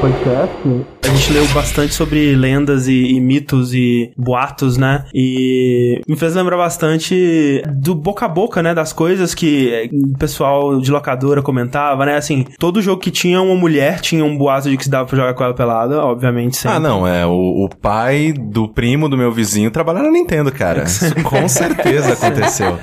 podcast, a gente leu bastante sobre lendas e, e, mitos e boatos, né? E me fez lembrar bastante do boca a boca, né? Das coisas que o pessoal de locadora comentava, né? Assim, todo jogo que tinha uma mulher tinha um boato de que se dava pra jogar com ela pelada, obviamente sempre. Ah, não, é. O, o pai do primo do meu vizinho trabalha na Nintendo, cara. Isso com certeza aconteceu.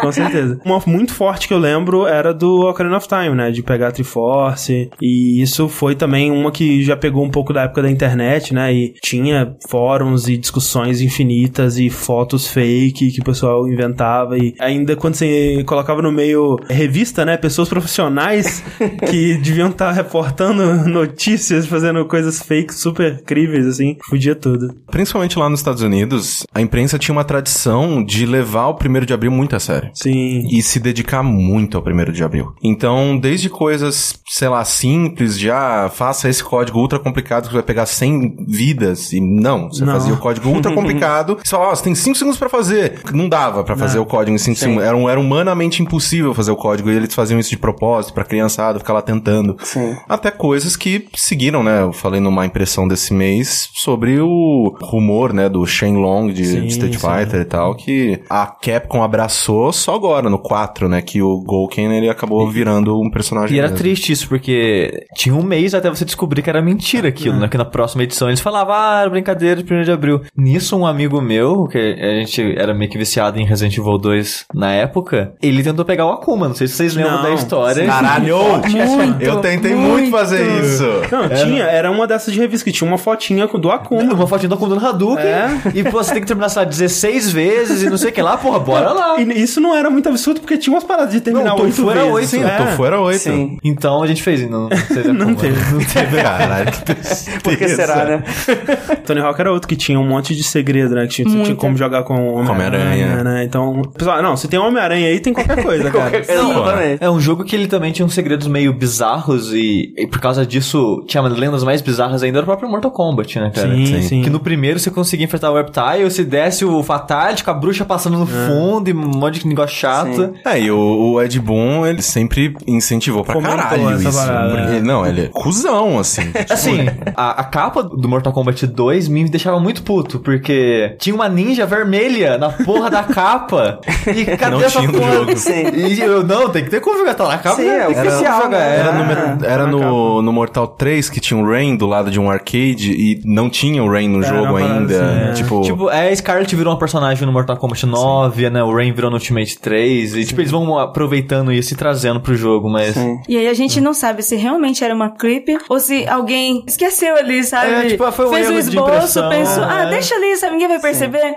Com certeza. Uma muito forte que eu lembro era do Ocarina of Time, né? De pegar a Triforce. E isso foi também uma que já pegou um pouco da época da internet, né? E tinha fóruns e discussões infinitas e fotos fake que o pessoal inventava. E ainda quando você colocava no meio revista, né? Pessoas profissionais que deviam estar tá reportando notícias, fazendo coisas fake super críveis, assim. Fudia tudo. Principalmente lá nos Estados Unidos, a imprensa tinha uma tradição de levar o primeiro de abril muito a sério. Sim. E se dedicar muito ao primeiro de abril. Então, desde coisas, sei lá, simples, ah, faça esse código ultra complicado que vai pegar 100 vidas. E não, você não. fazia o código ultra complicado. só, ó, você tem 5 segundos para fazer. Não dava para fazer o código em 5 segundos. Era, era humanamente impossível fazer o código. E eles faziam isso de propósito pra criançada ficar lá tentando. Sim. Até coisas que seguiram, né? Eu falei numa impressão desse mês sobre o rumor, né, do Shenlong de sim, Street Fighter sim. e tal, que a Capcom abraçou só agora, no 4, né? Que o Golken, ele acabou virando um personagem. E era mesmo. triste isso, porque tinha um mês até você descobrir que era mentira aquilo, né? Que na próxima edição eles falavam, ah, brincadeira de 1 de abril. Nisso, um amigo meu, que a gente era meio que viciado em Resident Evil 2 na época, ele tentou pegar o Akuma. Não sei se vocês lembram não, da história. Caralho! muito, eu tentei muito, muito fazer isso. Não, era. tinha, era uma dessas de revista que tinha uma fotinha do Akuma. Uma fotinha do Akuma do Hadouken. É. E pô, você tem que terminar, sei lá, 16 vezes e não sei o que lá, porra, bora lá. E isso não era muito absurdo, porque tinha umas paradas de terminar oito vezes. Era 8, sim, é. o Tofu era 8. Sim. Então a gente fez, não, não, não teve. Não teve. Caralho, Por que será, né? Tony Hawk era outro que tinha um monte de segredo, né? Que tinha, tinha como jogar com Homem-Aranha, né? Então, pessoal, não, se tem Homem-Aranha aí, tem qualquer coisa, cara. Exatamente. É um jogo que ele também tinha uns segredos meio bizarros e, e, por causa disso tinha lendas mais bizarras ainda, era o próprio Mortal Kombat, né, cara? Sim, sim. sim. Que no primeiro você conseguia enfrentar o Reptile, se desse o Fatality com a bruxa passando no é. fundo e um monte de negócio chato. Sim. É, e o, o, Ed Boon, ele sempre incentivou pra Comentou caralho isso. Porque, não, ele é cuzão, assim. Tipo, assim, a, a, capa do Mortal Kombat 2 me deixava muito puto, porque tinha uma ninja vermelha na porra da capa. E cadê não essa tinha porra? jogo. Sim. E eu, não, tem que ter como jogar, tá na capa. Sim, é oficial. Era, era, no, era no, no, Mortal 3 que tinha um Rain do lado de um arcade e não tinha o Rain no jogo ainda. Assim, tipo... tipo, é, a Scarlet virou uma personagem no Mortal Kombat 9, Sim. né? O Rain virou no Ultimate 3. E, tipo, eles vão aproveitando isso e trazendo pro jogo, mas... Sim. E aí a gente não sabe se realmente era uma clip ou se alguém esqueceu ali, sabe? É, tipo, foi um Fez um esboço, pensou, ah, é. deixa ali, sabe? Ninguém vai perceber.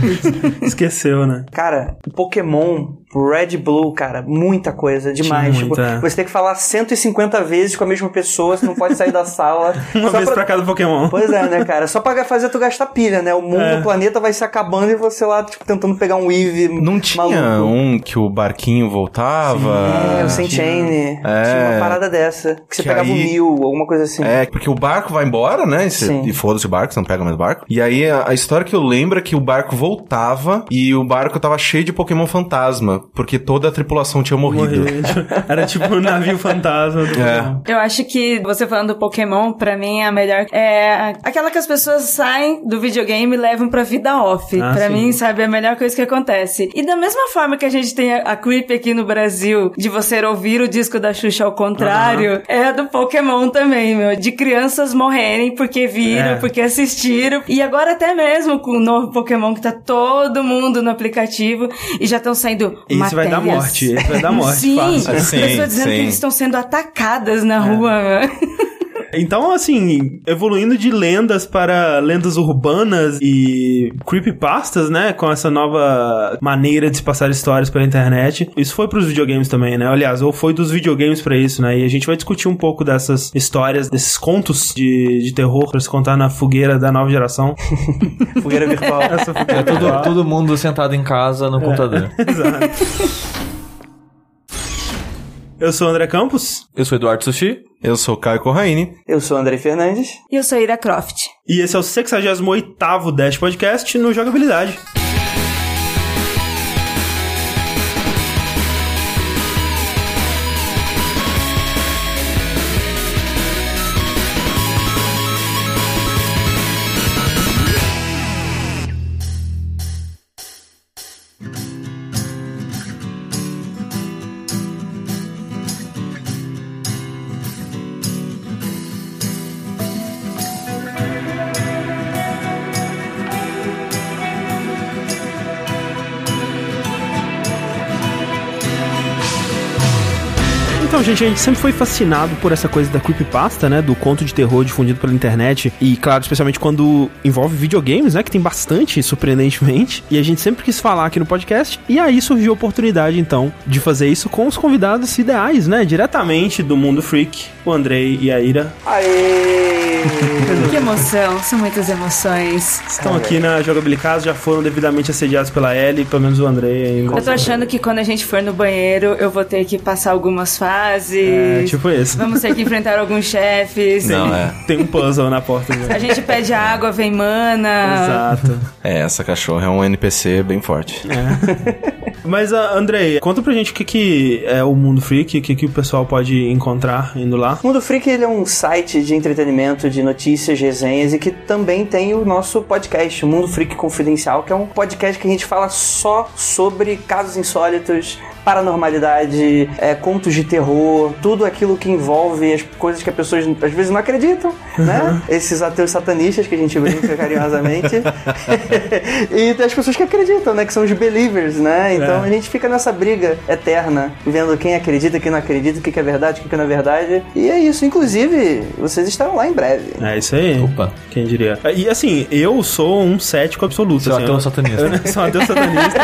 Esqueceu, né? Cara, Pokémon Red Blue, cara, muita coisa, demais. Tipo, você tem que falar 150 vezes com a mesma pessoa, você não pode sair da sala. Uma vez pra... pra cada Pokémon. Pois é, né, cara? Só pra fazer tu gastar pilha, né? O mundo, é. o planeta vai se acabando e você lá, tipo, tentando pegar um Eevee Não tinha maluco. um que o barquinho voltava? Sim, é, o Senchain. É. Tinha uma parada dessa. Que você que pegava aí... um mil, alguma coisa assim. É, porque o barco vai embora, né? E, você... e foda-se o barco, você não pega mais barco. E aí a, a história que eu lembro é que o barco voltava e o barco tava cheio de Pokémon fantasma, porque toda a tripulação tinha morrido. Era tipo um navio fantasma. é. Eu acho que você falando do Pokémon, pra mim, a melhor é aquela que as pessoas saem do videogame e levam pra vida off. Ah, pra sim. mim, sabe, é a melhor coisa que acontece. E da mesma forma que a gente tem a, Creep aqui no Brasil, de você ouvir o disco da Xuxa ao contrário, uhum. é a do Pokémon também, meu. De crianças morrerem porque viram, é. porque assistiram. E agora até mesmo com o novo Pokémon que tá todo mundo no aplicativo e já estão saindo Esse matérias. vai dar morte. Esse vai dar morte. Sim, fácil. sim pessoas dizendo sim. que eles estão sendo atacadas na é. rua. Então, assim, evoluindo de lendas para lendas urbanas e creepypastas, né? Com essa nova maneira de se passar histórias pela internet. Isso foi pros videogames também, né? Aliás, ou foi dos videogames para isso, né? E a gente vai discutir um pouco dessas histórias, desses contos de, de terror para se contar na fogueira da nova geração. fogueira virtual. Essa fogueira é todo, todo mundo sentado em casa no é. computador. Exato. Eu sou o André Campos. Eu sou Eduardo Sushi. Eu sou Caio Corraine. Eu sou André Fernandes. E eu sou Ira Croft. E esse é o 68º Dash Podcast no Jogabilidade. Gente, a gente sempre foi fascinado por essa coisa da creepypasta, né? Do conto de terror difundido pela internet. E, claro, especialmente quando envolve videogames, né? Que tem bastante, surpreendentemente. E a gente sempre quis falar aqui no podcast. E aí surgiu a oportunidade, então, de fazer isso com os convidados ideais, né? Diretamente do mundo freak, o Andrei e a Ira. Aê! que emoção, são muitas emoções. Estão aqui na Jogabilicast, já foram devidamente assediados pela Ellie, pelo menos o Andrei ainda. Eu tô achando que quando a gente for no banheiro, eu vou ter que passar algumas fases. É, tipo isso. Vamos ter que enfrentar alguns chefes. Não, é. Tem um puzzle na porta. Mesmo. A gente pede água, vem mana. Exato. É, essa cachorra é um NPC bem forte. É. Mas, uh, Andrei, conta pra gente o que, que é o Mundo Freak, o que, que o pessoal pode encontrar indo lá. O Mundo Freak ele é um site de entretenimento, de notícias, resenhas e que também tem o nosso podcast, o Mundo Freak Confidencial, que é um podcast que a gente fala só sobre casos insólitos, paranormalidade, é, contos de terror, tudo aquilo que envolve as coisas que as pessoas às vezes não acreditam, né? uhum. né? Esses ateus satanistas que a gente brinca carinhosamente. e as pessoas que acreditam, né? Que são os believers, né? Então é. a gente fica nessa briga eterna, vendo quem acredita, quem não acredita, o que é verdade, o que não é verdade. E é isso. Inclusive, vocês estarão lá em breve. É isso aí. Opa. Quem diria? E assim, eu sou um cético absoluto. Você assim, é um ateu satanista. Eu sou um ateu satanista.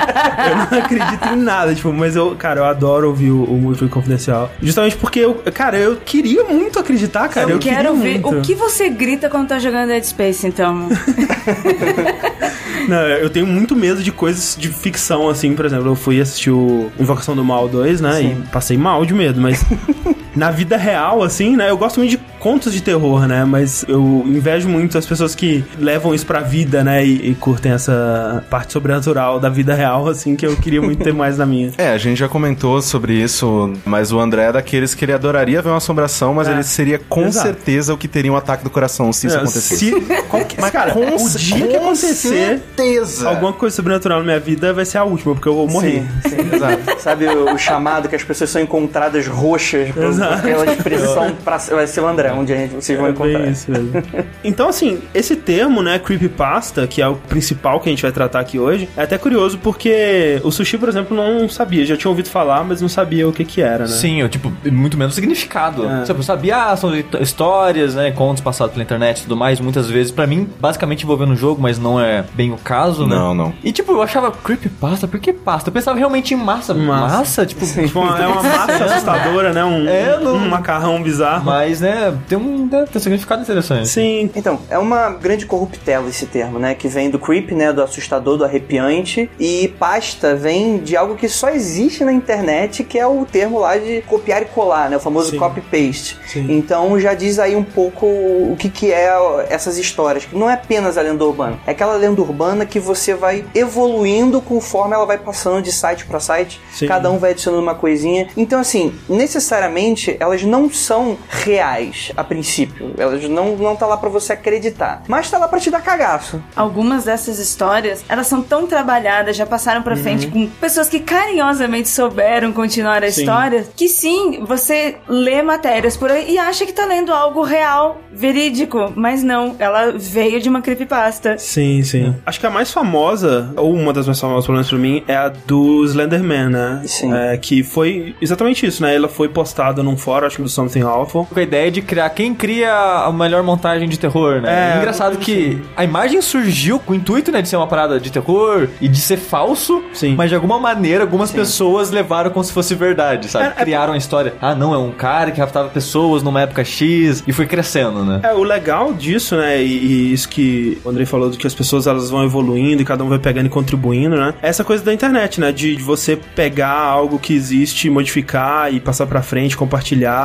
eu não acredito em nada, tipo, mas eu cara, eu adoro ouvir o, o Confidencial. Justamente porque eu, cara, eu queria muito acreditar, cara. Eu, eu quero ver muito. o que você grita quando tá jogando Dead Space, então. Não, eu tenho muito medo de coisas de ficção, assim, por exemplo, eu fui assistir o Invocação do Mal 2, né? Sim. E passei mal de medo, mas na vida real, assim, né? Eu gosto muito de contos de terror, né? Mas eu invejo muito as pessoas que levam isso pra vida, né? E, e curtem essa parte sobrenatural da vida real, assim, que eu queria muito ter mais na minha. É, a gente já comentou sobre isso, mas o André é daqueles que ele adoraria ver uma assombração, mas é. ele seria com Exato. certeza o que teria um ataque do coração se isso é, acontecesse. Se, qualquer, mas, cara, com, o dia que acontecer, certeza. alguma coisa sobrenatural na minha vida vai ser a última, porque eu vou morrer. Sim, sim. Exato. Sabe o, o, chamado que as pessoas são encontradas roxas, por aquela expressão pra, vai ser o André onde a gente, vocês vão é encontrar. Isso mesmo. então, assim, esse termo, né, creepypasta, que é o principal que a gente vai tratar aqui hoje, é até curioso porque o Sushi, por exemplo, não sabia. Já tinha ouvido falar, mas não sabia o que que era, né? Sim, eu, tipo, muito menos significado. É. Tipo, eu sabia, ah, são histórias, né, contos passados pela internet e tudo mais, muitas vezes, para mim, basicamente envolvendo o jogo, mas não é bem o caso, né? Não, não. E, tipo, eu achava creepypasta, por que pasta? Eu pensava realmente em massa. Massa, massa tipo... Sim. tipo é uma massa assustadora, né? Um, é, não... um macarrão bizarro. Mas, né, tem um, né, tem um significado interessante. Sim. Então, é uma grande corruptela esse termo, né? Que vem do creep, né? Do assustador, do arrepiante. E pasta vem de algo que só existe na internet, que é o termo lá de copiar e colar, né? O famoso copy-paste. Então já diz aí um pouco o que, que é essas histórias. Que não é apenas a lenda urbana. É aquela lenda urbana que você vai evoluindo conforme ela vai passando de site para site. Sim. Cada um vai adicionando uma coisinha. Então, assim, necessariamente elas não são reais a princípio. Elas não, não tá lá para você acreditar. Mas tá lá pra te dar cagaço. Algumas dessas histórias, elas são tão trabalhadas, já passaram pra uhum. frente com pessoas que carinhosamente souberam continuar a sim. história, que sim, você lê matérias por aí e acha que tá lendo algo real, verídico, mas não, ela veio de uma creepypasta. Sim, sim. É. Acho que a mais famosa, ou uma das mais famosas, pelo menos pra mim, é a do Slenderman, né? Sim. É, que foi exatamente isso, né? Ela foi postada num fórum, acho que do Something Awful. Com a ideia de criar quem cria a melhor montagem de terror, né? É, engraçado que a imagem surgiu com o intuito, né, de ser uma parada de terror e de ser falso, sim. mas de alguma maneira algumas sim. pessoas levaram como se fosse verdade, sabe? É, é Criaram a história. Ah, não, é um cara que raptava pessoas numa época X e foi crescendo, né? É, o legal disso, né, e, e isso que o Andrei falou, de que as pessoas elas vão evoluindo e cada um vai pegando e contribuindo, né? É essa coisa da internet, né, de, de você pegar algo que existe, modificar e passar pra frente, compartilhar,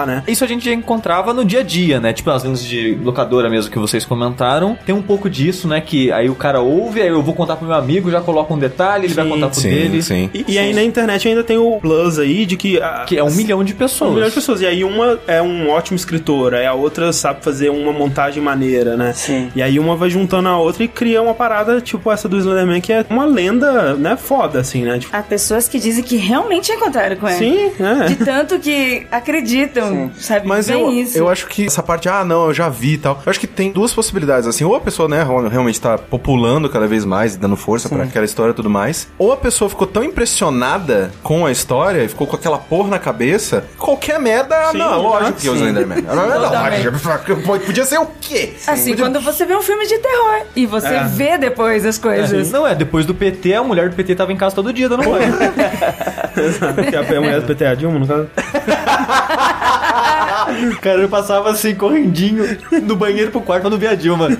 né? Isso a gente já encontrava no dia a dia, né? Tipo, as lendas de locadora mesmo que vocês comentaram, tem um pouco disso, né, que aí o cara ouve, aí eu vou contar pro meu amigo, já coloca um detalhe, ele sim, vai contar pro sim, dele. Sim. E, e aí na internet ainda tem o plus aí de que... A, que é um milhão de pessoas. Um milhão de pessoas. E aí uma é um ótimo escritor, aí a outra sabe fazer uma montagem maneira, né? Sim. E aí uma vai juntando a outra e cria uma parada tipo essa do Slenderman, que é uma lenda, né, foda, assim, né? Tipo... Há pessoas que dizem que realmente encontraram com ele. Sim, é. De tanto que acreditam acreditam, Sim. sabe? Mas eu, isso. eu acho que essa parte, ah, não, eu já vi e tal. Eu acho que tem duas possibilidades, assim. Ou a pessoa, né, realmente tá populando cada vez mais, dando força para aquela história e tudo mais. Ou a pessoa ficou tão impressionada com a história e ficou com aquela porra na cabeça, qualquer merda, Sim, não, lógico que é o Slenderman. Não, podia ser o quê? Assim, podia... quando você vê um filme de terror e você é. vê depois as coisas. É. Não, é, depois do PT, a mulher do PT tava em casa todo dia dando banho. que a mulher do PT é a Dilma, no caso. O cara passava assim, correndinho, do banheiro pro quarto quando via a Dilma.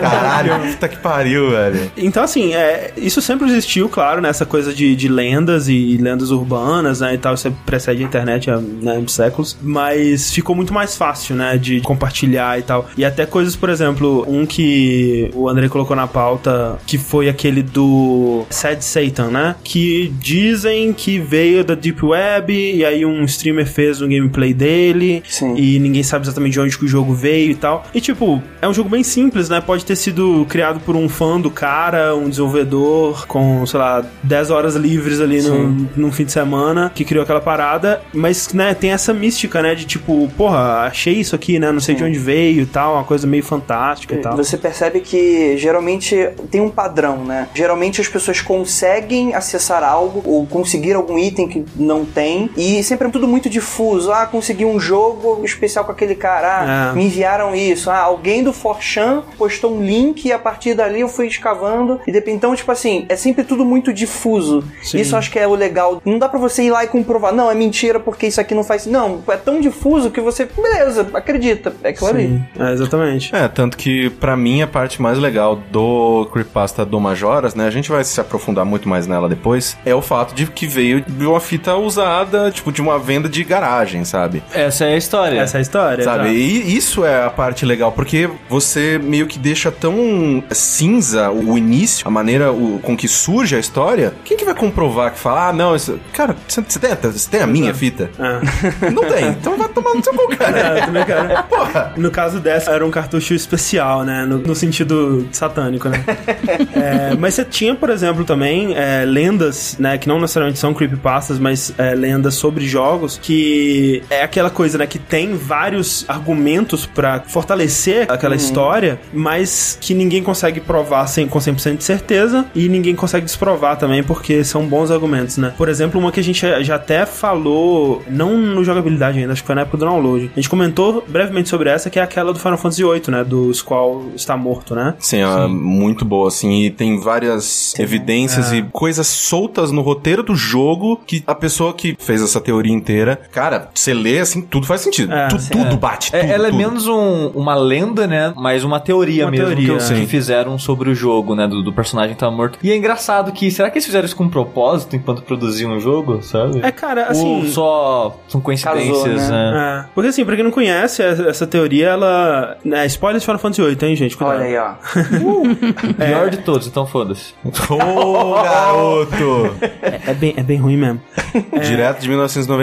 Caralho, puta que pariu, velho. Então, assim, é, isso sempre existiu, claro, nessa né, coisa de, de lendas e, lendas urbanas, né, e tal, isso precede a internet há né, séculos, mas ficou muito mais fácil, né, de compartilhar e tal. E até coisas, por exemplo, um que o André colocou na pauta, que foi aquele do Sad Satan, né, que dizem que veio da Deep Web e aí um streamer fez um gameplay dele Sim. e ninguém sabe exatamente de onde que o jogo veio e tal. E tipo, é um jogo bem simples, né? Pode ter sido criado por um fã do cara, um desenvolvedor com, sei lá, 10 horas livres ali no, no fim de semana que criou aquela parada, mas, né, tem essa mística, né, de tipo, porra, achei isso aqui, né, não sei Sim. de onde veio e tal, uma coisa meio fantástica e tal. Você percebe que geralmente tem um padrão, né? Geralmente as pessoas conseguem acessar algo ou conseguir algum item que não tem e sempre tudo muito difuso. Ah, consegui um jogo especial com aquele cara, ah, é. me enviaram isso. Ah, alguém do Forchan postou um link e a partir dali eu fui escavando e depois então, tipo assim, é sempre tudo muito difuso. Sim. Isso acho que é o legal. Não dá para você ir lá e comprovar, não, é mentira porque isso aqui não faz. Não, é tão difuso que você, beleza, acredita. É aquilo ali. É, exatamente. É, tanto que para mim a parte mais legal do Creepypasta do Majoras, né, a gente vai se aprofundar muito mais nela depois, é o fato de que veio de uma fita usada, tipo, de uma venda de garagem, sabe? Essa é a história. Essa é a história. Sabe? Tá. E isso é a parte legal, porque você meio que deixa tão cinza o início, a maneira com que surge a história. Quem que vai comprovar que fala, ah, não, isso... cara, você tem, você tem a minha fita? É. Não tem, então vai tomar no seu cu, cara. É, também, cara. Porra. No caso dessa, era um cartucho especial, né? No, no sentido satânico, né? é, mas você tinha, por exemplo, também é, lendas, né? Que não necessariamente são creepypastas, mas é, lendas sobre jogos que é aquela coisa, né? Que tem vários argumentos para fortalecer aquela uhum. história, mas que ninguém consegue provar sem, com 100% de certeza e ninguém consegue desprovar também, porque são bons argumentos, né? Por exemplo, uma que a gente já até falou, não no jogabilidade ainda, acho que foi na época do download. A gente comentou brevemente sobre essa, que é aquela do Final Fantasy VIII, né? Do Squall está morto, né? Sim, é muito boa, assim, e tem várias Sim. evidências é. e coisas soltas no roteiro do jogo que a pessoa que fez essa teoria inteira, cara, você lê assim, tudo faz sentido. É, tu, tudo bate. É, tudo, ela tudo. é menos um, uma lenda, né? Mas uma teoria uma mesmo teoria, que, que, fizeram sobre o jogo, né? Do, do personagem estar tá morto. E é engraçado que, será que eles fizeram isso com propósito enquanto produziam o jogo, sabe? É, cara, assim. Ou só são coincidências, Casou, né? né? É. Porque assim, pra quem não conhece, essa teoria, ela. É, spoiler de Final Fantasy VIII, hein, gente? Cuidado. Olha aí, ó. uh, pior de todos, então foda-se. Ô, oh, garoto! É, é, bem, é bem ruim mesmo. Direto de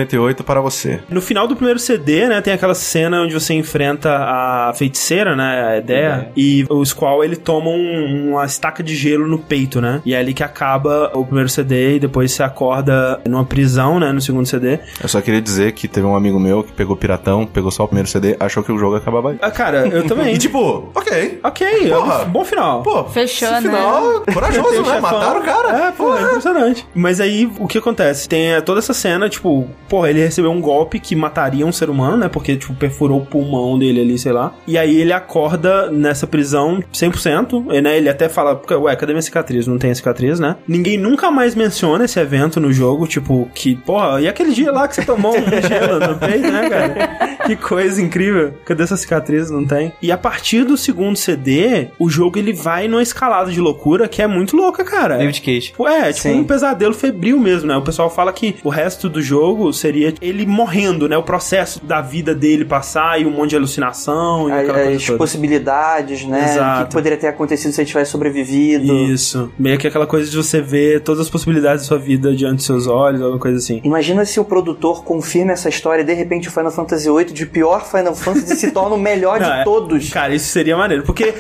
1998 para você. No final do primeiro CD, né, tem aquela cena onde você enfrenta a feiticeira, né, a ideia, e o Squall, ele toma um, uma estaca de gelo no peito, né? E é ali que acaba o primeiro CD e depois você acorda numa prisão, né, no segundo CD. Eu só queria dizer que teve um amigo meu que pegou Piratão, pegou só o primeiro CD, achou que o jogo acabava aí. Ah, cara, eu também. e tipo, ok. Ok, Porra. bom final. Pô, Fechou, né? final corajoso, né? Mataram o cara. É, pô, é impressionante. Mas aí, o que acontece? Tem toda essa cena, tipo, porra, ele recebeu um golpe que mataria um ser humano, né? Porque, tipo, perfurou o pulmão dele ali, sei lá. E aí ele acorda nessa prisão 100%, e, né? Ele até fala, ué, cadê minha cicatriz? Não tem a cicatriz, né? Ninguém nunca mais menciona esse evento no jogo, tipo, que, porra, e aquele dia lá que você tomou um gelo no peito, né, cara? Que coisa incrível. Cadê essa cicatriz? Não tem. E a partir do segundo CD, o jogo ele vai numa escalada de loucura que é muito louca, cara. David Cage. É, tipo Sim. um pesadelo febril mesmo, né? O pessoal fala que o resto do jogo seria ele morrendo né, o processo da vida dele passar e um monte de alucinação e A- aquela coisa as toda. possibilidades, né? Exato. Que poderia ter acontecido se ele tivesse sobrevivido. Isso. Meio que aquela coisa de você ver todas as possibilidades da sua vida diante dos seus olhos, alguma coisa assim. Imagina se o produtor confirma essa história e de repente o Final Fantasy VIII de pior Final Fantasy se torna o melhor Não, de é- todos. Cara, isso seria maneiro. Porque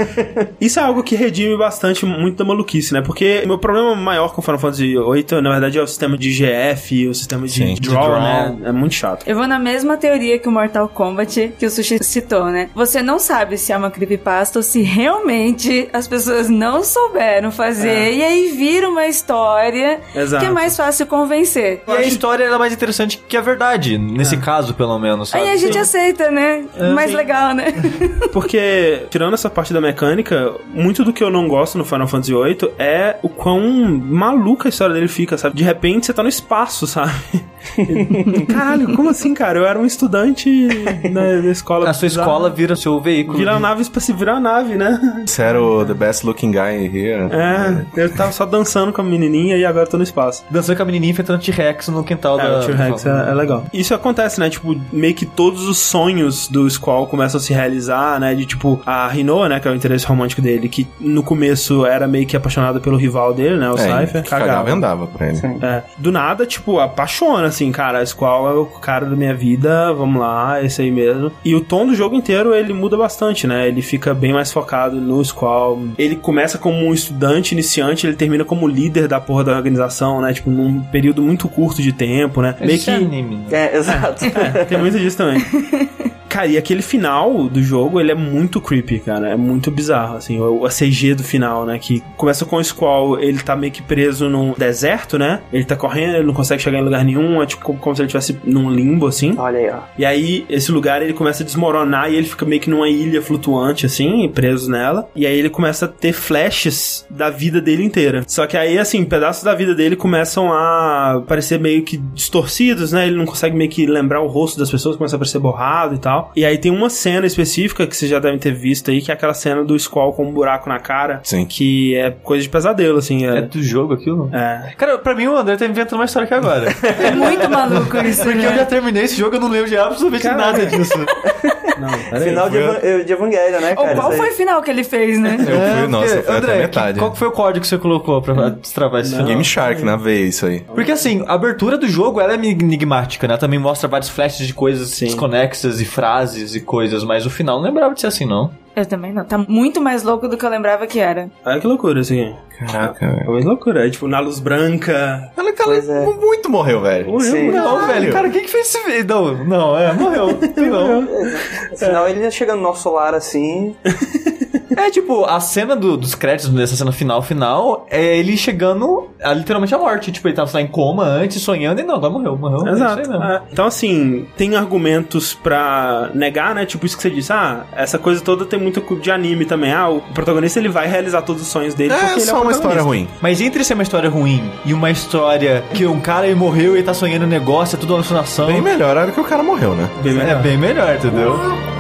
isso é algo que redime bastante muito da maluquice, né? Porque meu problema maior com Final Fantasy VIII, na verdade, é o sistema de GF, o sistema de Sim, draw, de draw. né? É muito chato. Eu vou na mesma teoria que o Mortal Kombat que o Sushi citou, né? Você não sabe se é uma creepypasta ou se realmente as pessoas não souberam fazer É. e aí vira uma história Exato. que é mais fácil convencer. E a história é mais interessante que a verdade, nesse caso, pelo menos, sabe? Aí a gente aceita, né? mais legal, né? Porque, tirando essa parte da mecânica, muito do que eu não gosto no Final Fantasy VIII é o quão maluca a história dele fica, sabe? De repente você tá no espaço, sabe? Caralho, como assim, cara? Eu era um estudante na, na escola. A sua escola vira seu veículo. Vira a nave pra se virar a nave, né? Você era o the best looking guy here. É, eu tava só dançando com a menininha e agora tô no espaço. Dançando com a menininha enfrentando T-Rex no quintal É, da... o T-Rex é, é legal. Isso acontece, né? Tipo, meio que todos os sonhos do Squall começam a se realizar, né? De tipo, a Rinoa, né? Que é o interesse romântico dele, que no começo era meio que apaixonada pelo rival dele, né? O É, Cypher. cagava e andava pra ele. É, do nada, tipo, apaixona, assim, cara, a Squall é o cara da minha vida, vamos lá, esse aí mesmo. E o tom do jogo inteiro, ele muda bastante, né? Ele fica bem mais focado no Squall. Ele começa como um estudante iniciante, ele termina como líder da porra da organização, né? Tipo, num período muito curto de tempo, né? Meio é que... anime. né? É, exato. É, tem muito disso também. Cara, e aquele final do jogo, ele é muito creepy, cara. É muito bizarro, assim. O, a CG do final, né? Que começa com o Squall, ele tá meio que preso num deserto, né? Ele tá correndo, ele não consegue chegar em lugar nenhum. É tipo como, como se ele estivesse num limbo, assim. Olha aí, ó. E aí, esse lugar, ele começa a desmoronar e ele fica meio que numa ilha flutuante, assim, preso nela. E aí ele começa a ter flashes da vida dele inteira. Só que aí, assim, pedaços da vida dele começam a parecer meio que distorcidos, né? Ele não consegue meio que lembrar o rosto das pessoas, começa a parecer borrado e tal. E aí tem uma cena específica que vocês já devem ter visto aí, que é aquela cena do Squall com um buraco na cara. Sim. Que é coisa de pesadelo, assim. É É. do jogo aquilo? é. Cara, pra mim o André tá inventando uma história aqui agora. É muito maluco isso, Porque eu né? já terminei esse jogo eu não lembro de absolutamente Caralho. nada disso. Não. Final de, eh, de Evangelho, né, Ou cara? qual Isso foi o final que ele fez, né? Eu fui, nossa, porque, foi até André, metade. que- qual que foi o código que você colocou pra destravar esse final? Game Shark na veia, isso aí. Porque assim, a abertura do jogo ela é enigmática, né? Também mostra vários flashes de coisas Sim. desconexas e frases e coisas, mas o final não lembrava de ser assim, não. Eu também não. Tá muito mais louco do que eu lembrava que era. Olha que loucura isso aqui. Caraca, É velho. uma loucura. É tipo, na luz branca. Ela, cara, é. muito morreu, velho. Sim. Não, velho, cara, quem que fez esse vídeo? Não, não, é, morreu. Não. Afinal, ele chega no nosso lar assim. É tipo, a cena do- dos créditos dessa cena final, final, é ele chegando a literalmente a morte. Tipo, ele tava lá em coma antes, sonhando, e não, agora morreu, morreu. é Exato. isso aí mesmo. É. Então, assim, tem argumentos pra negar, né? Tipo isso que você disse. Ah, essa coisa toda tem muito de anime também. Ah, o protagonista ele vai realizar todos os sonhos dele. porque É ele é só o uma história ruim. Mas entre ser uma história ruim e uma história que um cara morreu e tá sonhando um negócio, é tudo alucinação. Bem melhor era que o cara morreu, né? Bem É bem melhor, entendeu? Cara,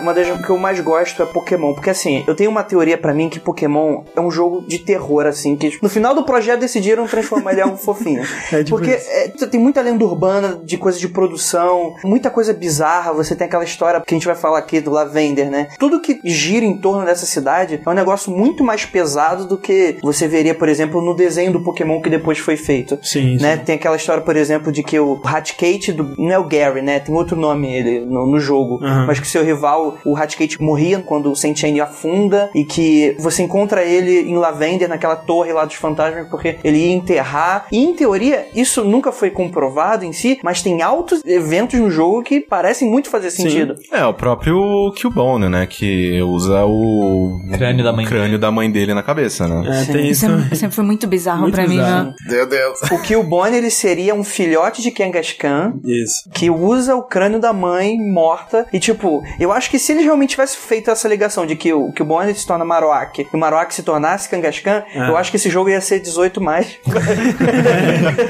uma das que eu mais gosto é Pokémon. Porque assim, eu tenho uma teoria pra mim que Pokémon é um jogo de terror, assim, que no final do projeto decidiram transformar ele em algo fofinho. É tipo porque é, tem muita lenda urbana de coisa de produção, muita coisa bizarra. Você tem aquela história que a gente vai falar aqui do Lavender, né? Tudo que gira em torno dessa cidade é um negócio muito mais pesado do que você veria, por exemplo, no desenho do Pokémon que depois foi feito. Sim, né? sim. Tem aquela história, por exemplo, de que o Hatkate do. Não é o Gary, né? Tem outro nome ele no, no jogo. Uhum. Mas que seu rival qual o Hatkate morria quando o Sentinel afunda e que você encontra ele em Lavender, naquela torre lá dos fantasmas, porque ele ia enterrar. E em teoria, isso nunca foi comprovado em si, mas tem altos eventos no jogo que parecem muito fazer sentido. Sim. É, o próprio Killbone, né? Que usa o crânio da mãe, crânio dele. Da mãe dele na cabeça, né? É, isso. Sempre, sempre foi muito bizarro muito pra bizarro. mim, né? Meu Deus. O Killbone, ele seria um filhote de Kangaskhan. Isso. Que usa o crânio da mãe morta. E, tipo, eu acho que se ele realmente tivesse feito essa ligação de que o Killbone se torna Marowak e o Marowak se tornasse Kangaskhan, é. eu acho que esse jogo ia ser 18 mais.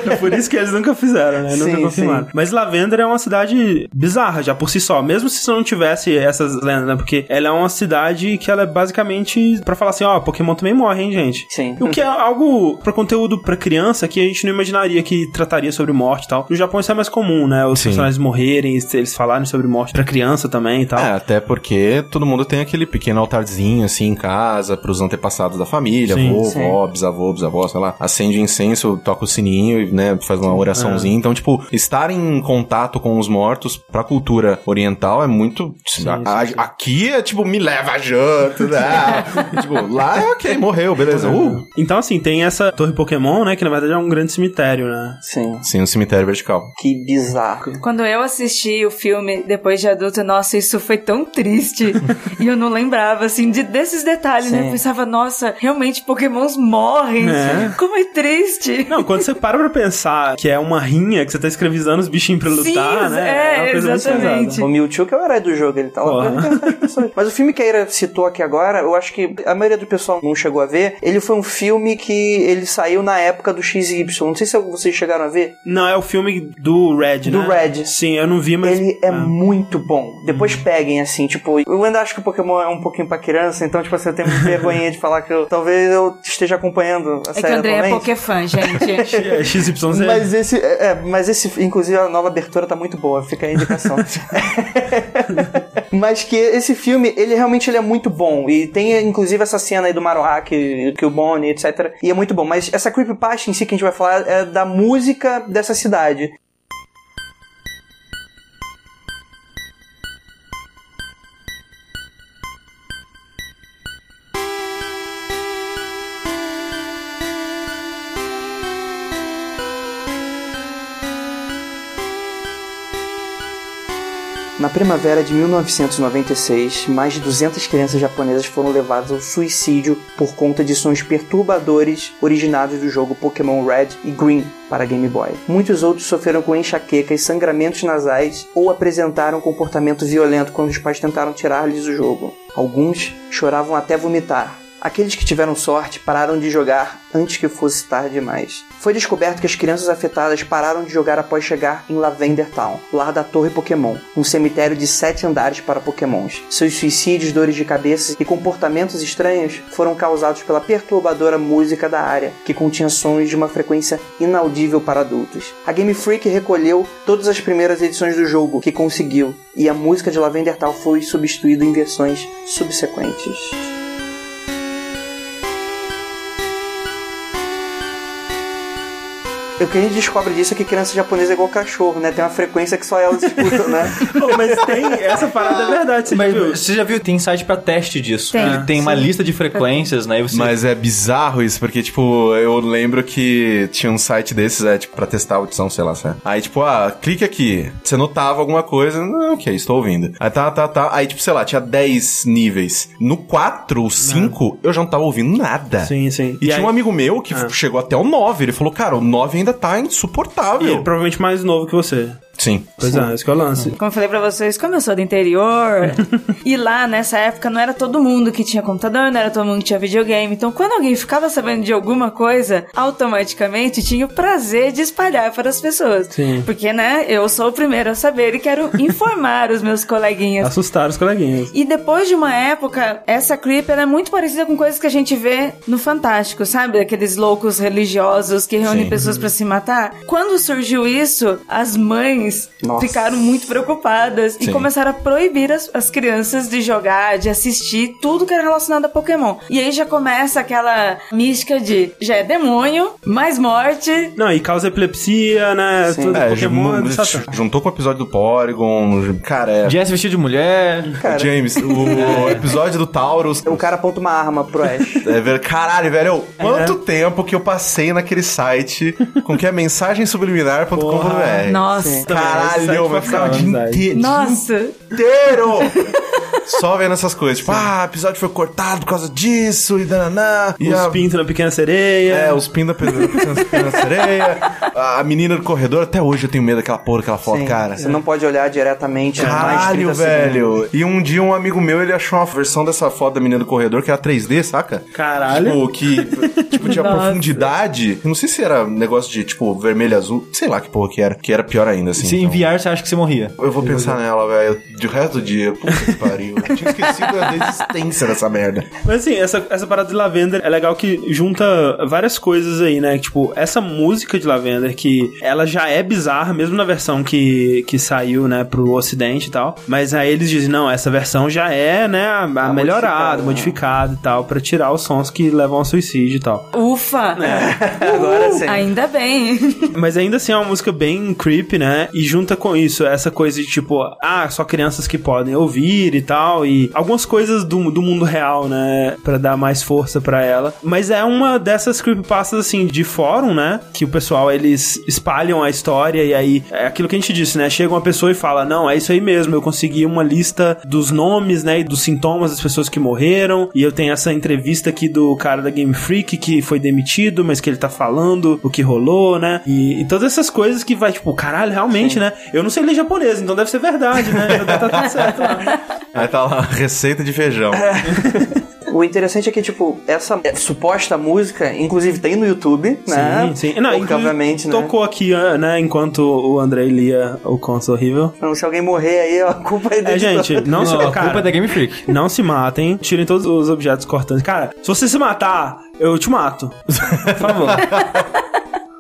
é, por isso que eles nunca fizeram, né? Nunca sim, confirmaram. Sim. Mas Lavender é uma cidade bizarra já por si só. Mesmo se não tivesse essas lendas, né? Porque ela é uma cidade que ela é basicamente para falar assim, ó, Pokémon também morre, hein, gente? Sim. O que é algo para conteúdo para criança que a gente não imaginaria que trataria sobre morte e tal. No Japão isso é mais comum, né? Os Sim. personagens morrerem, eles falarem sobre morte para criança também e tal. É, até porque todo mundo tem aquele pequeno altarzinho assim em casa pros antepassados da família, sim, avô, sim. vó, bisavô, bisavó, sei lá. Acende incenso, toca o sininho e, né, faz uma oraçãozinha. É. Então, tipo, estar em contato com os mortos pra cultura oriental é muito. Sim, a, a, aqui é tipo, me leva a janta, né? tipo, lá é ok, morreu, beleza. É. Uh. Então, assim, tem essa torre Pokémon, né? Que na verdade é um grande cemitério, né? Sim. Sim, um cemitério vertical. Que bizarro. Quando eu assisti o filme depois de adulto, nossa, isso foi tão triste. e eu não lembrava, assim, de, desses detalhes, né? Sim. né? Eu pensava, nossa, realmente Pokémons morrem. É. Como é triste. Não, quando você para pra pensar que é uma rinha, que você tá escravizando os bichinhos pra lutar, Sim, né? É, é uma coisa exatamente. O Mewtwo que é o herói do jogo, ele tá lá. Mas o filme que a Ira citou aqui agora, eu acho que a maioria do pessoal não chegou a ver. Ele foi um filme que ele saiu na época do XY. Não sei se vocês chegaram a ver. Não, é o filme do Red, do né? Red. Sim, eu não vi, mas. Ele é ah. muito bom. Depois hum. peguem, assim, tipo, eu ainda acho que o Pokémon é um pouquinho pra criança, então, tipo, você tem vergonha de falar que eu, talvez eu esteja acompanhando a é série. É que o André é Pokéfã, gente. é XYZ. Mas esse, é, é, mas esse, inclusive, a nova abertura tá muito boa, fica a indicação. mas que esse filme, ele realmente ele é muito bom. E tem, inclusive, essa cena aí do Marowak, que o Bonnie, etc. E é muito bom. Mas essa creepypasta em si que a gente vai falar é da música dessa cidade. Primavera de 1996, mais de 200 crianças japonesas foram levadas ao suicídio por conta de sons perturbadores originados do jogo Pokémon Red e Green para Game Boy. Muitos outros sofreram com enxaquecas, sangramentos nasais ou apresentaram comportamento violento quando os pais tentaram tirar-lhes o jogo. Alguns choravam até vomitar, Aqueles que tiveram sorte pararam de jogar antes que fosse tarde demais. Foi descoberto que as crianças afetadas pararam de jogar após chegar em Lavender Town, lar da Torre Pokémon, um cemitério de sete andares para Pokémons. Seus suicídios, dores de cabeça e comportamentos estranhos foram causados pela perturbadora música da área, que continha sons de uma frequência inaudível para adultos. A Game Freak recolheu todas as primeiras edições do jogo que conseguiu, e a música de Lavender Town foi substituída em versões subsequentes. O que a gente descobre disso é que criança japonesa é igual cachorro, né? Tem uma frequência que só elas escutam, né? Pô, mas tem, essa parada é verdade, você mas, viu? Você já viu, tem site pra teste disso. Tem, Ele tem sim. uma lista de frequências, né? Você... Mas é bizarro isso, porque, tipo, eu lembro que tinha um site desses, é, tipo, pra testar a audição, sei lá, certo? Aí, tipo, ah, clique aqui. Você notava alguma coisa, não, ok, estou ouvindo. Aí tá, tá, tá. Aí, tipo, sei lá, tinha 10 níveis. No 4 ou 5, eu já não tava ouvindo nada. Sim, sim. E, e tinha aí... um amigo meu que ah. chegou até o 9. Ele falou, cara, o 9 ainda tá insuportável. E ele provavelmente mais novo que você. Sim. Pois Sim. é, esse que é o lance. Como eu falei pra vocês, como eu sou do interior, e lá nessa época não era todo mundo que tinha computador, não era todo mundo que tinha videogame. Então quando alguém ficava sabendo de alguma coisa, automaticamente tinha o prazer de espalhar para as pessoas. Sim. Porque, né, eu sou o primeiro a saber e quero informar os meus coleguinhas. Assustar os coleguinhas. E depois de uma época, essa creep é muito parecida com coisas que a gente vê no Fantástico, sabe? Aqueles loucos religiosos que reúnem Sim. pessoas para se matar. Quando surgiu isso, as mães mães Nossa. ficaram muito preocupadas Sim. e começaram a proibir as, as crianças de jogar, de assistir tudo que era relacionado a Pokémon. E aí já começa aquela mística de já é demônio, mais morte. Não, e causa epilepsia, né? Sim. Tudo é, Pokémon. É juntou com o episódio do Porygon. Cara, é. Jess vestido de mulher. Cara. James, o é. episódio do Taurus. O cara aponta uma arma pro Ash. É, velho. Caralho, velho. Quanto é. tempo que eu passei naquele site com que é mensagem subliminar.com.br. Nossa. Caralho, vai ficar o dia inteiro. Nossa. inteiro. Só vendo essas coisas. Tipo, ah, o episódio foi cortado por causa disso e dananá. E os a... pintos na pequena sereia. É, os pintos na pequena sereia. A menina do corredor, até hoje eu tenho medo daquela porra, daquela foto, Sim, cara. Você não pode olhar diretamente. Caralho, velho. Segundos. E um dia um amigo meu, ele achou uma versão dessa foto da menina do corredor que era 3D, saca? Caralho. Tipo, que tipo, tinha profundidade. Não sei se era negócio de, tipo, vermelho azul. Sei lá que porra que era. Que era pior ainda, assim. Se então. enviar, você acha que você morria. Eu vou pensar nela, velho. De resto do dia. Puta que pariu. Eu tinha esquecido da existência dessa merda. Mas assim, essa, essa parada de Lavender é legal que junta várias coisas aí, né? Tipo, essa música de Lavender, que ela já é bizarra, mesmo na versão que, que saiu, né, pro ocidente e tal. Mas aí eles dizem, não, essa versão já é, né, a, a melhorada, modificada né? e tal, pra tirar os sons que levam ao suicídio e tal. Ufa! É. Agora sim. Ainda bem. Mas ainda assim é uma música bem creepy, né? E junta com isso essa coisa de tipo, ah, só crianças que podem ouvir e tal, e algumas coisas do, do mundo real, né? Pra dar mais força para ela. Mas é uma dessas creepypastas, assim, de fórum, né? Que o pessoal, eles espalham a história e aí é aquilo que a gente disse, né? Chega uma pessoa e fala, não, é isso aí mesmo, eu consegui uma lista dos nomes, né? E dos sintomas das pessoas que morreram. E eu tenho essa entrevista aqui do cara da Game Freak que foi demitido, mas que ele tá falando o que rolou, né? E, e todas essas coisas que vai, tipo, caralho, realmente, Sim. né? Eu não sei ler japonês, então deve ser verdade, né? tá, tudo certo lá. Aí tá lá, receita de feijão. É. O interessante é que, tipo, essa suposta música, inclusive tem no YouTube, né? Sim, sim. Não, Porque, obviamente, né? Tocou aqui, ah, né, enquanto o André lia o conto horrível. Então, se alguém morrer aí, a culpa é dele. É, gente, não se... a culpa é da Game Freak. Não se matem, tirem todos os objetos cortantes. Cara, se você se matar, eu te mato. Por favor.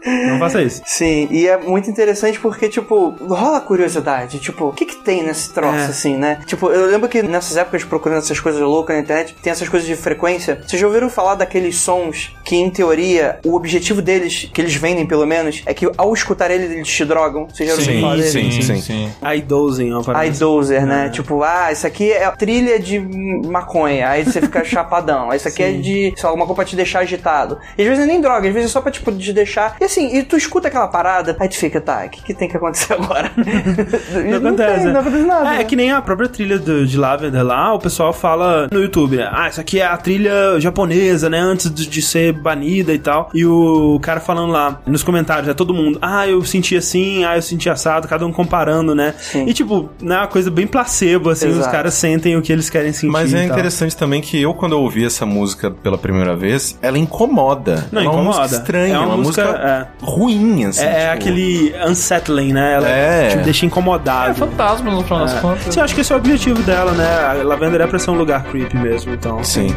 Não faça isso. Sim, e é muito interessante porque, tipo, rola curiosidade. Tipo, o que que tem nesse troço, é. assim, né? Tipo, eu lembro que nessas épocas procurando essas coisas loucas na internet, tem essas coisas de frequência. Vocês já ouviram falar daqueles sons que, em teoria, o objetivo deles, que eles vendem pelo menos, é que ao escutar eles, eles te drogam? Vocês já ouviram falar deles? Sim, sim, sim. sim. iDozing, ó. iDozer, né? É. Tipo, ah, isso aqui é trilha de maconha. Aí você fica chapadão. Aí isso aqui é sim. é de, sei lá, alguma coisa pra te deixar agitado. E às vezes é nem droga, às vezes é só pra, tipo, te deixar. E assim, e tu escuta aquela parada, aí tu fica, tá, o que, que tem que acontecer agora? não, não acontece. Tem, não acontece nada. É, é, que nem a própria trilha do, de Lavender lá, o pessoal fala no YouTube, né? Ah, isso aqui é a trilha japonesa, né? Antes de, de ser banida e tal. E o cara falando lá nos comentários, é todo mundo, ah, eu senti assim, ah, eu senti assado, cada um comparando, né? Sim. E tipo, né, uma coisa bem placebo, assim, Exato. os caras sentem o que eles querem sentir. Mas é interessante também que eu, quando eu ouvi essa música pela primeira vez, ela incomoda. Não, é uma incomoda. música estranha, é uma, uma música, música é. ruim, assim. É, é, tipo... aquele unsettling, né? Ela é. te deixa incomodado. É fantasma no final das é. contas. Sim, acho que esse é o objetivo dela, né? A Lavender é pra ser um lugar creepy mesmo, então. Sim.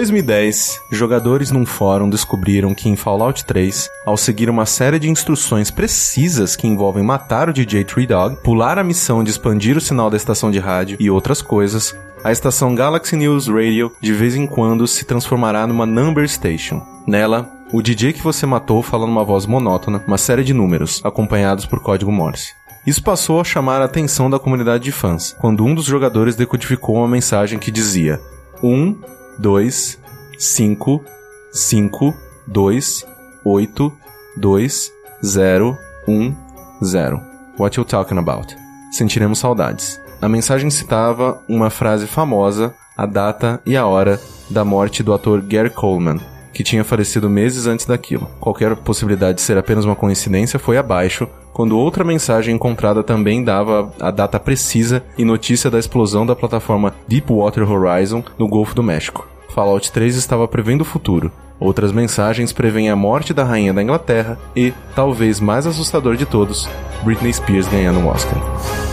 2010, jogadores num fórum descobriram que em Fallout 3, ao seguir uma série de instruções precisas que envolvem matar o DJ Tree Dog, pular a missão de expandir o sinal da estação de rádio e outras coisas, a estação Galaxy News Radio de vez em quando se transformará numa number station. Nela, o DJ que você matou fala numa voz monótona uma série de números, acompanhados por código Morse. Isso passou a chamar a atenção da comunidade de fãs, quando um dos jogadores decodificou uma mensagem que dizia: 1, 2, 5, 5, 2, 8, 2, 0, 1, 0. What you talking about? Sentiremos saudades. A mensagem citava uma frase famosa, a data e a hora da morte do ator Gary Coleman, que tinha falecido meses antes daquilo. Qualquer possibilidade de ser apenas uma coincidência foi abaixo, quando outra mensagem encontrada também dava a data precisa e notícia da explosão da plataforma Deepwater Horizon no Golfo do México. Fallout 3 estava prevendo o futuro. Outras mensagens preveem a morte da rainha da Inglaterra e, talvez mais assustador de todos, Britney Spears ganhando um Oscar.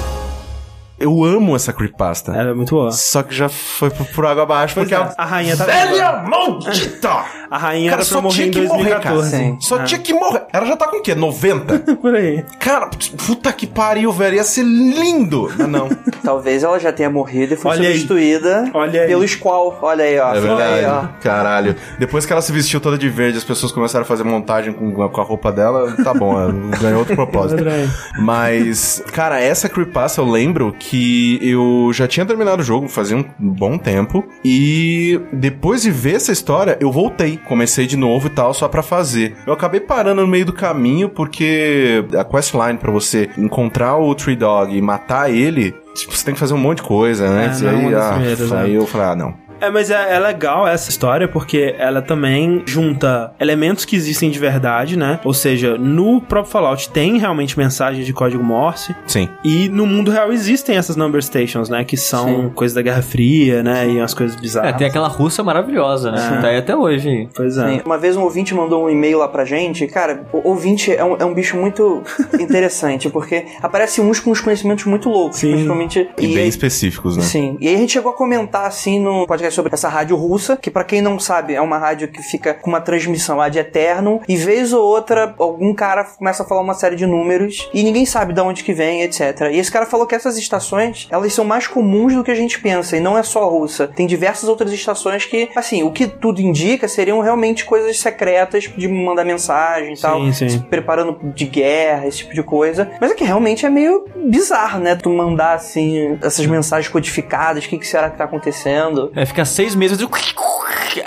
Eu amo essa creepypasta. Ela é muito boa. Só que já foi por, por água abaixo, Pois porque é, a, a rainha tá velha viva. maldita! A rainha Cara, só morrer tinha em que morrer, cara. 2014. Sim. Só Ah, tinha que morrer. Ela já tá com o quê? 90? Por aí. Cara, puta que pariu, velho. Ia ser lindo. Mas não. Talvez ela já tenha morrido e foi Olha aí. substituída Olha aí. pelo Squall. Olha aí, ó. É Olha aí, ó. verdade. Caralho. Depois que ela se vestiu toda de verde, as pessoas começaram a fazer montagem com, com a roupa dela. Tá bom, ela ganhou outro propósito. Verdade. Mas, cara, essa creepypasta eu lembro que eu já tinha terminado o jogo fazia um bom tempo. E depois de ver essa história, eu voltei. Comecei de novo e tal, só pra fazer. Eu acabei parando no meio do caminho porque a questline pra você encontrar o Tree Dog e matar ele. Tipo, você tem que fazer um monte de coisa, né? É, e aí, das ah, aí né? eu falei, ah, não. É, mas é, é legal essa história porque ela também junta elementos que existem de verdade, né? Ou seja, no próprio Fallout tem realmente mensagens de código Morse. Sim. E no mundo real existem essas number stations, né? Que são Sim. coisas da Guerra Fria, né? E umas coisas É, bizarras. tem aquela russa maravilhosa, né? Que tá aí até hoje. Pois é. Sim. Uma vez um ouvinte mandou um e-mail lá pra gente. Cara, o ouvinte é um, é um bicho muito interessante, porque aparece uns com uns conhecimentos muito loucos, Sim. principalmente. E, bem específicos, né? Sim. E aí a gente chegou a comentar assim no podcast sobre essa rádio russa, que pra quem não sabe, é uma rádio que fica com uma transmissão ad eterno, e vez ou outra algum cara começa a falar uma série de números e ninguém sabe de onde que vem, etc. E esse cara falou que essas estações, elas são mais comuns do que a gente pensa, e não é só a russa. Tem diversas outras estações que, assim, o que tudo indica seriam realmente coisas secretas de mandar mensagem e tal, sim. se preparando de guerra, esse tipo de coisa. Mas é que realmente é meio bizarro, né? Tu mandar assim essas mensagens codificadas, o que, que será que tá acontecendo? É, fica seis meses. de-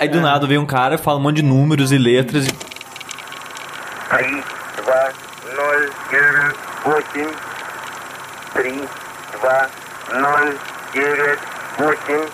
Aí do nada vem um cara, fala um monte de números e letras. e- три, два, ноль, девять, восемь, три, два, ноль, девять, восемь.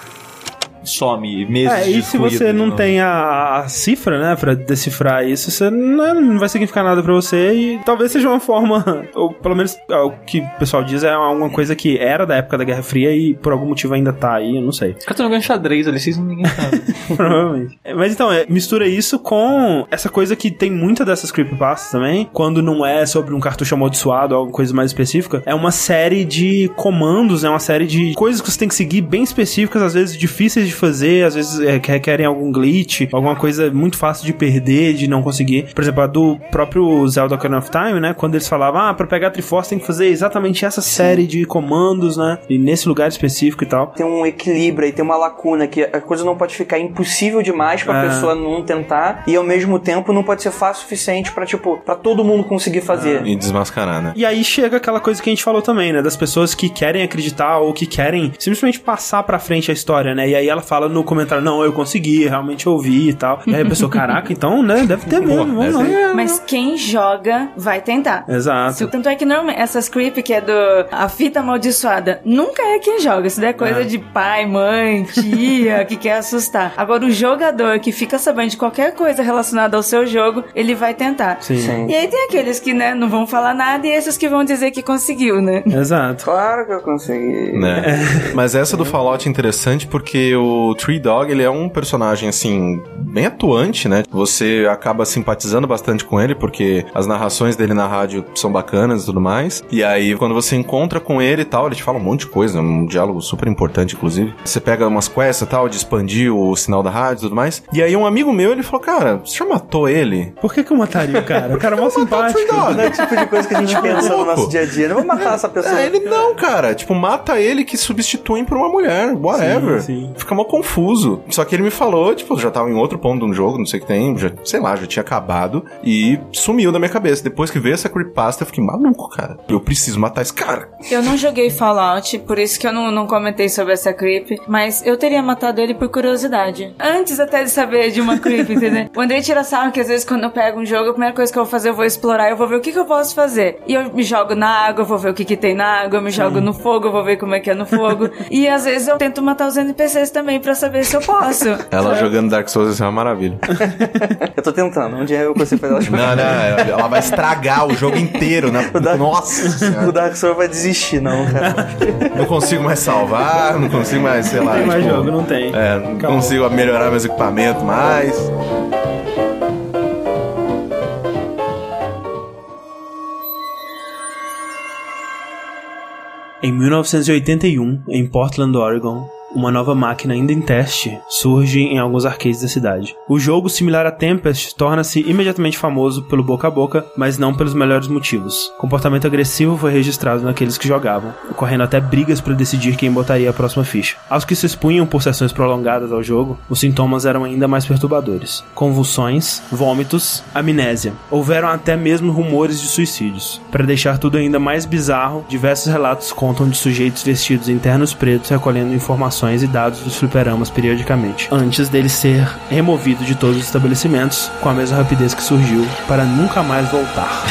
some meses É, e se você ruído, não de tem a, a cifra, né, pra decifrar isso, você não, não vai significar nada pra você e talvez seja uma forma, ou pelo menos é, o que o pessoal diz é alguma coisa que era da época da Guerra Fria e por algum motivo ainda tá aí, eu não sei. Os caras estão jogando xadrez ali, vocês ninguém sabe. Provavelmente. É, Mas então, é, mistura isso com essa coisa que tem muita dessas creepypastas também, quando não é sobre um cartucho amaldiçoado ou alguma coisa mais específica, é uma série de comandos, é uma série de coisas que você tem que seguir bem específicas, às vezes difíceis de fazer, às vezes é, que requerem algum glitch, alguma coisa muito fácil de perder, de não conseguir. Por exemplo, a do próprio Zelda Ocarina of Time, né, quando eles falavam, ah, pra pegar a Triforce tem que fazer exatamente essa série de comandos, né, e nesse lugar específico e tal. Tem um equilíbrio aí, tem uma lacuna que a coisa não pode ficar impossível demais pra É. pessoa não tentar e ao mesmo tempo não pode ser fácil o suficiente pra tipo, para todo mundo conseguir fazer. E desmascarar, né? E aí chega aquela coisa que a gente falou também, né? Das pessoas que querem acreditar ou que querem simplesmente passar pra frente a história, né? E aí ela fala no comentário, não, eu consegui, realmente ouvi e tal. E aí a pessoa, caraca, então, né? Deve ter mesmo, vamos lá. Mas quem joga vai tentar. Exato. Se- Tanto é que normalmente essas creep que é do a fita amaldiçoada, nunca é quem joga. Isso daí é coisa É. de pai, mãe, tia, que quer assustar. Agora, o jogador que fica sabendo de qualquer coisa relacionada ao seu jogo, ele vai tentar. Sim. Sim. E aí tem aqueles que, né, não vão falar nada e esses que vão dizer que conseguiu, né? Exato. Claro que eu consegui. Né? Mas essa do Fallout é interessante porque o Tree Dog, ele é um personagem, assim, bem atuante, né? Você acaba simpatizando bastante com ele porque as narrações dele na rádio são bacanas e tudo mais. E aí, quando você encontra com ele e tal, ele te fala um monte de coisa, um diálogo super importante, inclusive. Você pega umas quests e tal, de expandir o sinal da rádio e tudo mais. E aí, um amigo meu, ele falou, cara, você já matou ele? Por que que eu mataria o cara? O cara é mó simpático. Não é o tipo de coisa que a gente pensa no nosso dia a dia. Não vou matar essa pessoa. É, ele não, cara. Tipo, mata ele que substituem por uma mulher. Whatever. Sim, sim. Fica mó confuso. Só que ele me falou, tipo, já tava em outro ponto de um jogo, não sei o que tem, já, sei lá, já tinha acabado. E sumiu da minha cabeça. Depois que veio essa creepypasta, eu fiquei maluco, cara. Eu preciso matar esse cara. Eu não joguei Fallout, por isso que eu não, não comentei sobre essa creep, mas eu teria matado ele por curiosidade. Antes até de saber de uma creep, entendeu? O Andrei tira sarro que às vezes quando eu pego um jogo, a primeira coisa que eu vou fazer, eu vou explorar, eu vou ver o que, que eu posso fazer. E eu me jogo na água, eu vou ver o que, que tem na água, eu me jogo no fogo, eu vou ver como é que é no fogo. e às vezes eu tento matar os NPCs também. Também pra saber se eu posso. Ela jogando Dark Souls é uma maravilha. eu tô tentando. Um dia eu consigo fazer ela jogar. Não, não, ela vai estragar o jogo inteiro, né? O Dark... Nossa O Dark Souls vai desistir, não, cara. não consigo mais salvar, não consigo mais, sei lá. Não tem mais tipo, jogo, não tem. É, não Acabou. consigo melhorar meus equipamentos mais. Em 1981, em Portland, Oregon, uma nova máquina ainda em teste surge em alguns arcades da cidade. O jogo, similar a Tempest, torna-se imediatamente famoso pelo boca a boca, mas não pelos melhores motivos. Comportamento agressivo foi registrado naqueles que jogavam, ocorrendo até brigas para decidir quem botaria a próxima ficha. Aos que se expunham por sessões prolongadas ao jogo, os sintomas eram ainda mais perturbadores: convulsões, vômitos, amnésia. Houveram até mesmo rumores de suicídios. Para deixar tudo ainda mais bizarro, diversos relatos contam de sujeitos vestidos em ternos pretos recolhendo informações informações e dados dos fliperamas periodicamente, antes dele ser removido de todos os estabelecimentos com a mesma rapidez que surgiu, para nunca mais voltar.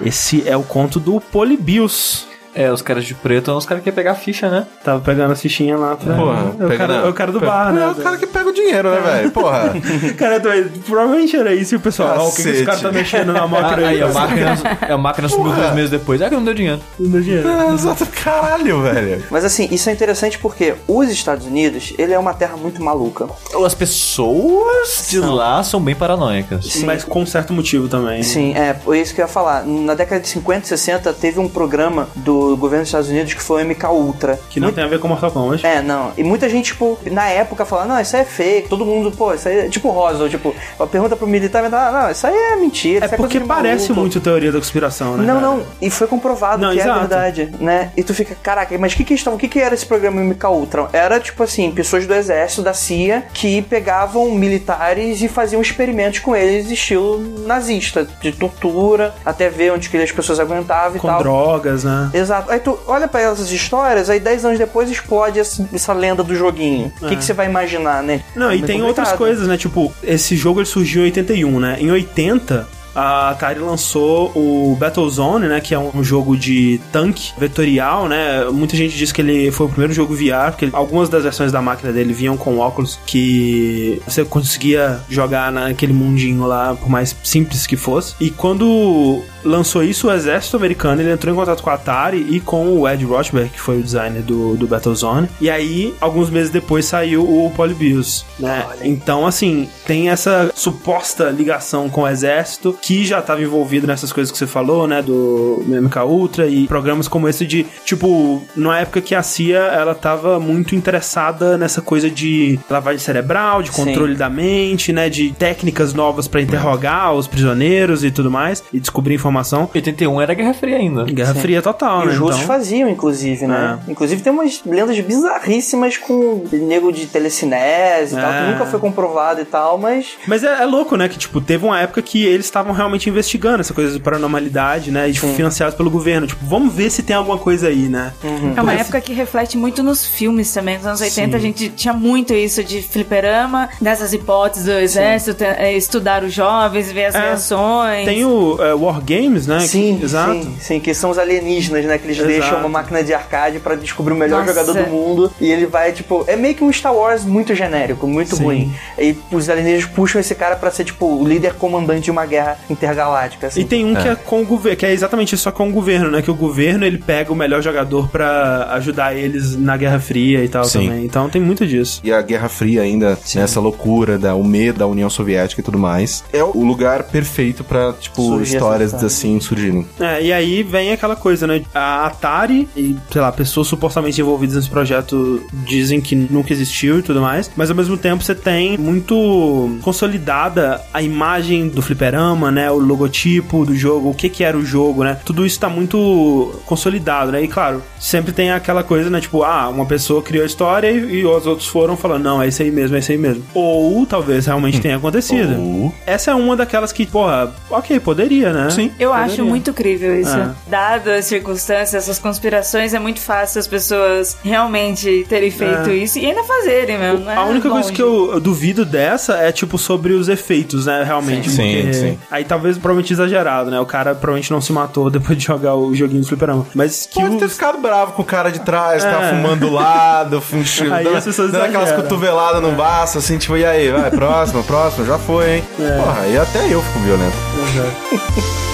Esse é o conto do Polybius, é, os caras de preto são os caras que iam pegar a ficha, né? Tava pegando a fichinha lá pra. Porra, é, o, cara, é o cara do bar, né? É o cara que pega o dinheiro, né, velho? Porra. cara, provavelmente era isso e o pessoal. Ó, o que, que os caras tá mexendo na máquina ah, aí? A máquina, a máquina subiu dois meses depois. É que não deu dinheiro. Não deu dinheiro. É, exato, caralho, velho. Mas assim, isso é interessante porque os Estados Unidos, ele é uma terra muito maluca. As pessoas de lá são bem paranoicas. Sim. Mas com certo motivo também. Sim, é, é isso que eu ia falar. Na década de 50 e 60 teve um programa do governo dos Estados Unidos que foi o MK Ultra. Que não Muito... tem a ver com Mortal Kombat. É, não. E muita gente, tipo, na época falava, não, isso aí é fake. Todo mundo, pô, isso aí é tipo Roswell, tipo, a pergunta pro militar, ah, não, isso aí é mentira. É, é porque parece muito teoria da conspiração, né? Não, cara? não. E foi comprovado não, que é exato. é verdade, né? E tu fica, caraca, mas o que que estavam, o que que era esse programa MK Ultra? Era, tipo assim, pessoas do exército, da CIA, que pegavam militares e faziam experimentos com eles, estilo nazista, de tortura, até ver onde que as pessoas aguentavam e com tal. Com drogas, né? Exato. Aí tu olha para essas histórias histórias, aí 10 anos depois explode essa, essa lenda do joguinho. O é. que, que você vai imaginar, né? Não, é e tem complicado. outras coisas, né? Tipo, esse jogo ele surgiu em 81, né? Em 80, a Atari lançou o Battlezone, né, que é um jogo de tanque vetorial, né? Muita gente diz que ele foi o primeiro jogo VR, porque algumas das versões da máquina dele vinham com óculos que você conseguia jogar naquele mundinho lá, por mais simples que fosse. E quando lançou isso, o exército americano ele entrou em contato com a Atari e com o Ed Rochberg, que foi o designer do, do Battlezone. E aí, alguns meses depois, saiu o Polybius, né? Então, assim, tem essa suposta ligação com o exército que já estava envolvido nessas coisas que você falou, né? Do MK Ultra e programas como esse de, tipo, na época que a CIA, ela tava muito interessada nessa coisa de lavagem cerebral, de controle Sim. da mente, né? De técnicas novas para interrogar os prisioneiros e tudo mais e descobrir informação. 81 era Guerra Fria ainda. Guerra Sim. Fria total, e né? Os russos então... faziam, inclusive, né? É. Inclusive tem umas lendas bizarríssimas com nego de telecinese e é. tal, que é. nunca foi comprovado e tal, mas... Mas é, é, louco, né? Que, tipo, teve uma época que eles estavam realmente investigando essa coisa de paranormalidade, né? E, tipo, financiados pelo governo. Tipo, vamos ver se tem alguma coisa aí, né? Uhum. É uma época que reflete muito nos filmes também. Nos anos 80 Sim. a gente tinha muito isso de fliperama, dessas hipóteses do exército, é, estudar os jovens, ver as é. reações. Tem o uh, Wargame games, né? Sim, que, exato. Sim, sim, que são os alienígenas, né? Que eles exato. deixam uma máquina de arcade para descobrir o melhor Nossa. jogador do mundo. E ele vai, tipo, é meio que um Star Wars muito genérico, muito sim. ruim. E os alienígenas puxam esse cara para ser, tipo, o líder comandante de uma guerra intergaláctica. Assim. E tem um é. que é com o governo, que é exatamente isso, só com o governo, né? Que o governo ele pega o melhor jogador para ajudar eles na Guerra Fria e tal sim. também. Então tem muito disso. E a Guerra Fria ainda, sim. nessa loucura, da, o medo da União Soviética e tudo mais, é o lugar perfeito para tipo, Surgir histórias assim surgindo. É, e aí vem aquela coisa, né? A Atari e, sei lá, pessoas supostamente envolvidas nesse projeto dizem que nunca existiu e tudo mais, mas ao mesmo tempo você tem muito consolidada a imagem do fliperama, né? O logotipo do jogo, o que que era o jogo, né? Tudo isso tá muito consolidado, né? E claro, sempre tem aquela coisa, né? Tipo, ah, uma pessoa criou a história e, e os outros foram falando, não, é isso aí mesmo, é isso aí mesmo. Ou talvez realmente tenha acontecido. Ou... Essa é uma daquelas que, porra, ok, poderia, né? Sim. Eu acho muito crível isso. É. Dado as circunstâncias, essas conspirações, é muito fácil as pessoas realmente terem feito É. isso e ainda fazerem mesmo. né? A única coisa Longe. que eu, duvido dessa é, tipo, sobre os efeitos, né? Realmente. Sim, porque sim. Aí talvez provavelmente exagerado, né? O cara provavelmente não se matou depois de jogar o joguinho do fliperama. Mas que Pode ter os... ficado bravo com o cara de trás, É. tá fumando do lado, fum- Aí dando, as pessoas dando aquelas cotoveladas no baço, assim, tipo, e aí, vai, próximo, próximo, já foi, hein? É. Porra, aí até eu fico violento.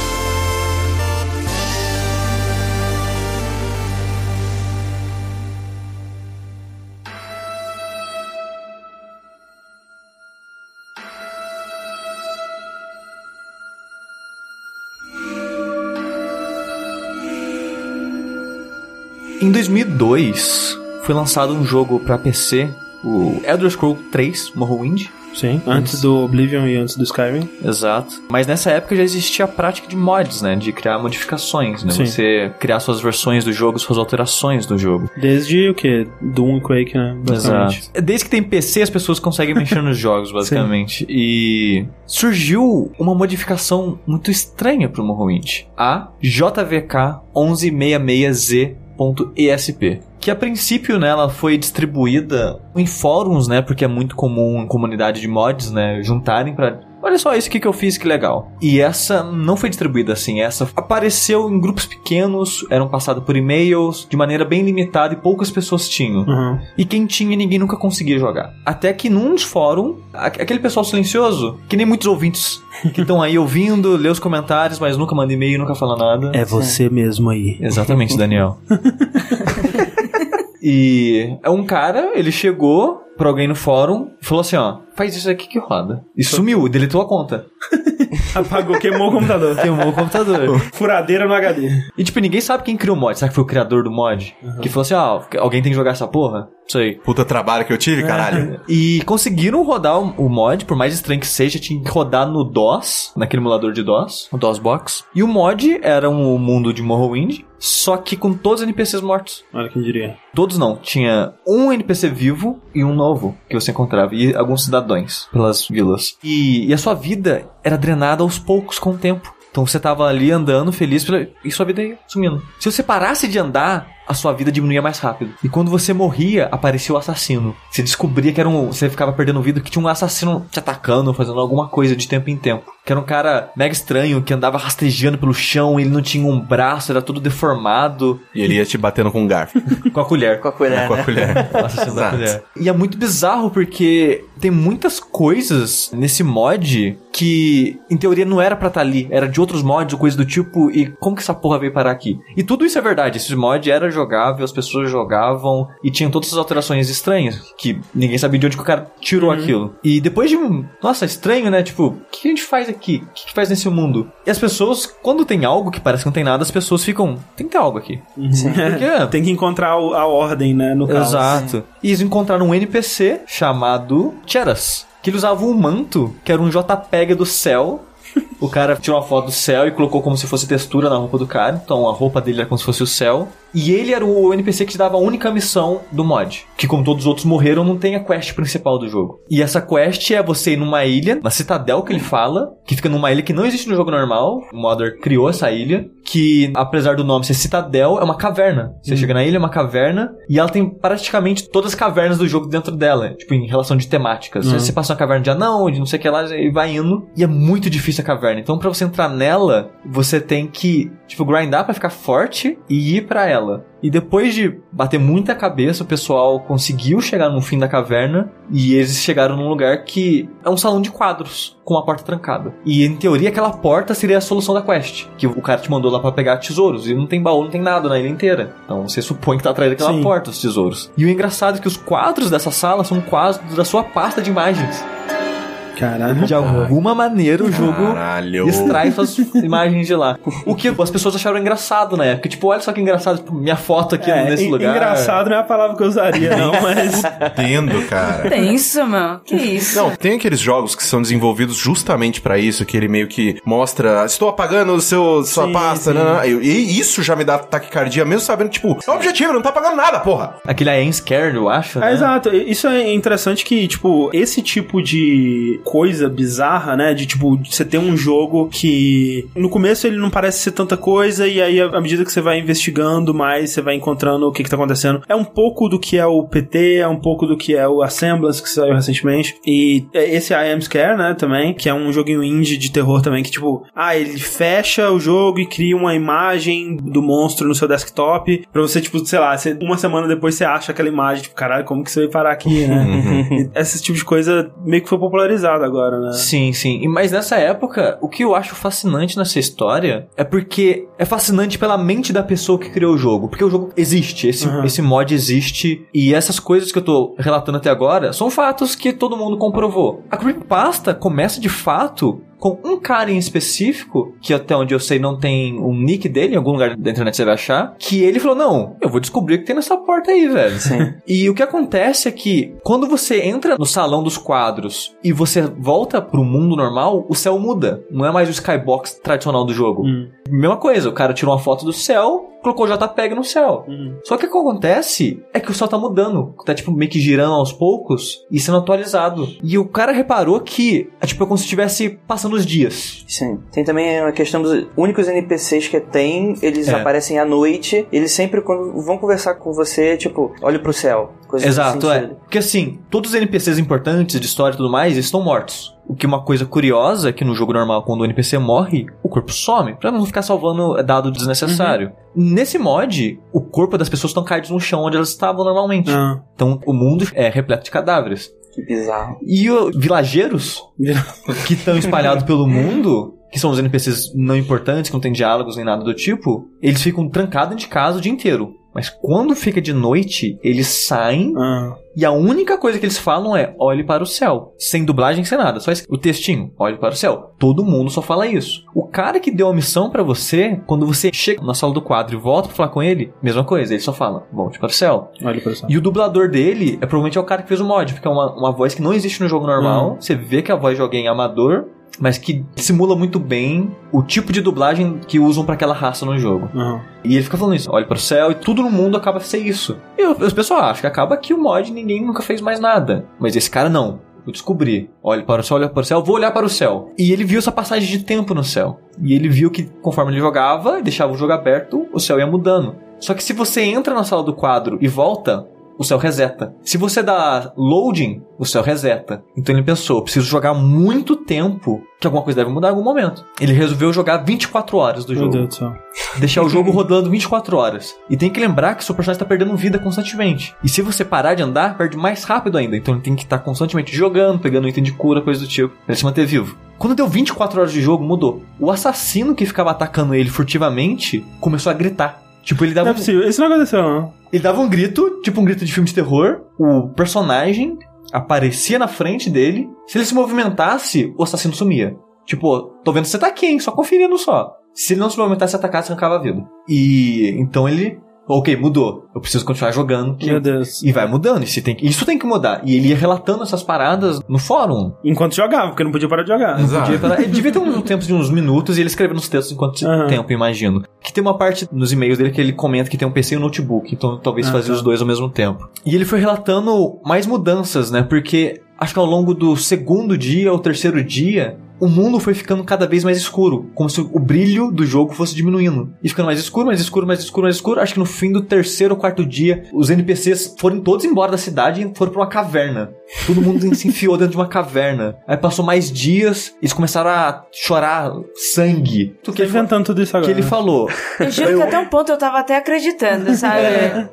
Em 2002, foi lançado um jogo pra PC, o Elder Scrolls 3 Morrowind. Sim, antes do Oblivion e antes do Skyrim. Exato. Mas nessa época já existia a prática de mods, né? De criar modificações, né? Sim. Você criar suas versões do jogo, suas alterações do jogo. Desde o quê? Doom e Quake, né? Basicamente. Exato. Desde que tem PC, as pessoas conseguem mexer nos jogos, basicamente. E surgiu uma modificação muito estranha pro Morrowind. A JVK 1166Z.esp. Que a princípio, né, ela foi distribuída em fóruns, né, porque é muito comum em comunidade de mods, né, juntarem pra Olha só isso aqui que eu fiz, que legal. E essa não foi distribuída assim. Essa apareceu em grupos pequenos, eram passadas por e-mails, de maneira bem limitada e poucas pessoas tinham. Uhum. E quem tinha, ninguém nunca conseguia jogar. Até que num a- aquele pessoal silencioso, que nem muitos ouvintes que estão aí ouvindo, lê os comentários, mas nunca manda e-mail, nunca fala nada. É você mesmo aí. Exatamente, Daniel. e é um cara, ele chegou pra alguém no fórum e falou assim, ó, faz isso aqui que roda. E sumiu, deletou a conta. Apagou, queimou o computador. Queimou o computador. Furadeira no HD. E tipo, ninguém sabe quem criou o mod. Será que foi o criador do mod? Que falou assim, ó, alguém tem que jogar essa porra? Sei. Puta trabalho que eu tive, caralho. E conseguiram rodar o mod, por mais estranho que seja, tinha que rodar no DOS, naquele emulador de DOS, o DOSBox. E o mod era um mundo de Morrowind, só que com todos os NPCs mortos. Olha quem diria. Todos não, tinha um NPC vivo e um novo que você encontrava, e alguns cidadãos pelas vilas. E, e a sua vida era drenada aos poucos com o tempo. Então você tava ali andando feliz e sua vida ia sumindo. Se você parasse de andar, a sua vida diminuía mais rápido. E quando você morria, aparecia o assassino. Você descobria que era um. Você ficava perdendo vida, que tinha um assassino te atacando, fazendo alguma coisa de tempo em tempo. Que era um cara mega estranho, que andava rastejando pelo chão, ele não tinha um braço, era tudo deformado. E ele ia te batendo com um garfo. Com a colher. Com a colher, com a né? colher. O assassino da colher. E é muito bizarro porque tem muitas coisas nesse mod que, em teoria, não era pra estar ali. Era de outros mods ou coisa do tipo. E como que essa porra veio parar aqui? E tudo isso é verdade. Esse mod era jogável, as pessoas jogavam e tinham todas essas alterações estranhas. Que ninguém sabia de onde que o cara tirou aquilo. E depois de um. Nossa, estranho, né? Tipo, o que a gente faz aqui? O que a gente faz nesse mundo? E as pessoas, quando tem algo que parece que não tem nada, as pessoas ficam. Tem que ter algo aqui. Porque- Tem que encontrar a ordem, né? No caos. Exato. E eles encontraram um NPC chamado Cheras. Que ele usava um manto, que era um JPEG do céu. O cara tirou uma foto do céu e colocou como se fosse textura na roupa do cara. Então a roupa dele era como se fosse o céu. E ele era o NPC que te dava a única missão do mod. Que como todos os outros morreram, não tem a quest principal do jogo. E essa quest é você ir numa ilha, na citadel que ele fala, que fica numa ilha que não existe no jogo normal. O modder criou essa ilha, que apesar do nome ser citadel, é uma caverna. Você chega na ilha, é uma caverna, e ela tem praticamente todas as cavernas do jogo dentro dela, tipo em relação de temáticas. Você passa uma caverna de anão, de não sei o que lá, e vai indo. E é muito difícil a caverna. Então pra você entrar nela, você tem que, tipo, grindar pra ficar forte e ir pra ela. E depois de bater muita cabeça, o pessoal conseguiu chegar no fim da caverna e eles chegaram num lugar que é um salão de quadros com uma porta trancada. E em teoria aquela porta seria a solução da quest, que o cara te mandou lá pra pegar tesouros e não tem baú, não tem nada na ilha inteira. Então você supõe que tá atrás daquela Sim. porta os tesouros. E o engraçado é que os quadros dessa sala são quadros da sua pasta de imagens. Caralho. De alguma maneira o jogo Caralho. extrai suas imagens de lá. O que as pessoas acharam engraçado na época. Tipo, olha só que engraçado, tipo, minha foto aqui É, nesse en- lugar. engraçado não é a palavra que eu usaria, não, mas. Tendo, cara. Tenso, meu. Que isso? Não, tem aqueles jogos que são desenvolvidos justamente pra isso, que ele meio que mostra, estou apagando o seu, sua Sim, pasta, sim. né, né, e isso já me dá taquicardia, mesmo sabendo, tipo, é o objetivo, não tá apagando nada, porra. Aquele am scared, eu acho. É, né? exato. Isso é interessante que, tipo, esse tipo de coisa bizarra, né? De tipo, você ter um jogo que no começo ele não parece ser tanta coisa, e aí à medida que você vai investigando mais, você vai encontrando o que, que tá acontecendo. É um pouco do que é o PT, é um pouco do que é o Assemblance que saiu recentemente. E esse I Am Scare, né, também, que é um joguinho indie de terror também, que tipo, ah, ele fecha o jogo e cria uma imagem do monstro no seu desktop, pra você, tipo, sei lá, uma semana depois você acha aquela imagem, tipo, caralho, como que você vai parar aqui, né? Esse tipo de coisa meio que foi popularizado agora, né? Sim, sim. E, mas nessa época, o que eu acho fascinante nessa história é porque é fascinante pela mente da pessoa que criou o jogo. Porque o jogo existe, esse, uhum. esse mod existe, e essas coisas que eu tô relatando até agora são fatos que todo mundo comprovou. A Creepypasta começa de fato com um cara em específico, que até onde eu sei não tem um nick dele, em algum lugar da internet você vai achar, que ele falou: Não, eu vou descobrir o que tem nessa porta aí, velho. Sim. E o que acontece é que quando você entra no salão dos quadros e você volta pro mundo normal, o céu muda. Não é mais o skybox tradicional do jogo. Hum. Mesma coisa, o cara tirou uma foto do céu, colocou o JPEG no céu. Uhum. Só que o que acontece é que o céu tá mudando. Tá, tipo, meio que girando aos poucos e sendo atualizado. E o cara reparou que é tipo como se estivesse passando os dias. Sim. Tem também a questão dos únicos NPCs que tem, eles é. aparecem à noite, eles sempre quando vão conversar com você, tipo, olhe pro céu. Exato, é. Porque assim, todos os NPCs importantes de história e tudo mais estão mortos. O que é uma coisa curiosa é que no jogo normal, quando o NPC morre, o corpo some, pra não ficar salvando dado desnecessário. Uhum. Nesse mod, o corpo das pessoas estão caídos no chão onde elas estavam normalmente. Uhum. Então o mundo é repleto de cadáveres. Que bizarro. E os villageiros que estão espalhados pelo mundo, que são os NPCs não importantes, que não tem diálogos nem nada do tipo, eles ficam trancados de casa o dia inteiro. Mas quando fica de noite, eles saem ah. e a única coisa que eles falam é olhe para o céu. Sem dublagem, sem nada. Só o textinho, olhe para o céu. Todo mundo só fala isso. O cara que deu a missão para você, quando você chega na sala do quadro e volta pra falar com ele, mesma coisa, ele só fala, volte para o céu. Olhe para o céu. E o dublador dele é provavelmente é o cara que fez o mod, porque é uma, uma voz que não existe no jogo normal. Uhum. Você vê que a voz de alguém é amador, mas que simula muito bem o tipo de dublagem que usam para aquela raça no jogo. Uhum. E ele fica falando isso, olha para o céu e tudo no mundo acaba ser isso. E os pessoal acham que acaba que o mod ninguém nunca fez mais nada. Mas esse cara não. Eu descobri. Olha para o céu, olha para o céu, vou olhar para o céu. E ele viu essa passagem de tempo no céu. E ele viu que conforme ele jogava, deixava o jogo aberto, o céu ia mudando. Só que se você entra na sala do quadro e volta, o céu reseta. Se você dá loading, o céu reseta. Então ele pensou, preciso jogar muito tempo, que alguma coisa deve mudar em algum momento. Ele resolveu jogar 24 horas do jogo. Meu Deus do céu. Deixar o jogo rodando 24 horas. E tem que lembrar que seu personagem está perdendo vida constantemente. E se você parar de andar, perde mais rápido ainda. Então ele tem que estar tá constantemente jogando, pegando item de cura, coisa do tipo, pra ele se manter vivo. Quando deu 24 horas de jogo, mudou. O assassino que ficava atacando ele furtivamente começou a gritar. Tipo, ele dava. Não é possível, isso não aconteceu, não. Ele dava um grito, tipo um grito de filme de terror. O personagem aparecia na frente dele. Se ele se movimentasse, o assassino sumia. Tipo, tô vendo que você tá aqui, hein? Só conferindo só. Se ele não se movimentasse, atacasse, arrancava a vida. E então ele ok, mudou. Eu preciso continuar jogando. Que... Meu Deus. E vai mudando. Isso tem, que, isso tem que mudar. E ele ia relatando essas paradas no fórum. Enquanto jogava, porque não podia parar de jogar. Não podia parar. Ele devia ter um tempo de uns minutos e ele escrevendo nos textos enquanto uhum. tempo, imagino. Que tem uma parte nos e-mails dele que ele comenta que tem um PC e um notebook. Então talvez ah, fazia tá. os dois ao mesmo tempo. E ele foi relatando mais mudanças, né? Porque acho que ao longo do segundo dia ou terceiro dia, o mundo foi ficando cada vez mais escuro, como se o brilho do jogo fosse diminuindo. E ficando mais escuro, mais escuro, mais escuro, mais escuro. Acho que no fim do terceiro ou quarto dia, os NPCs foram todos embora da cidade e foram pra uma caverna. Todo mundo se enfiou dentro de uma caverna. Aí passou mais dias, eles começaram a chorar sangue. Tu que inventando tudo isso agora. Que ele falou. Eu juro que até um ponto eu tava até acreditando, sabe? É.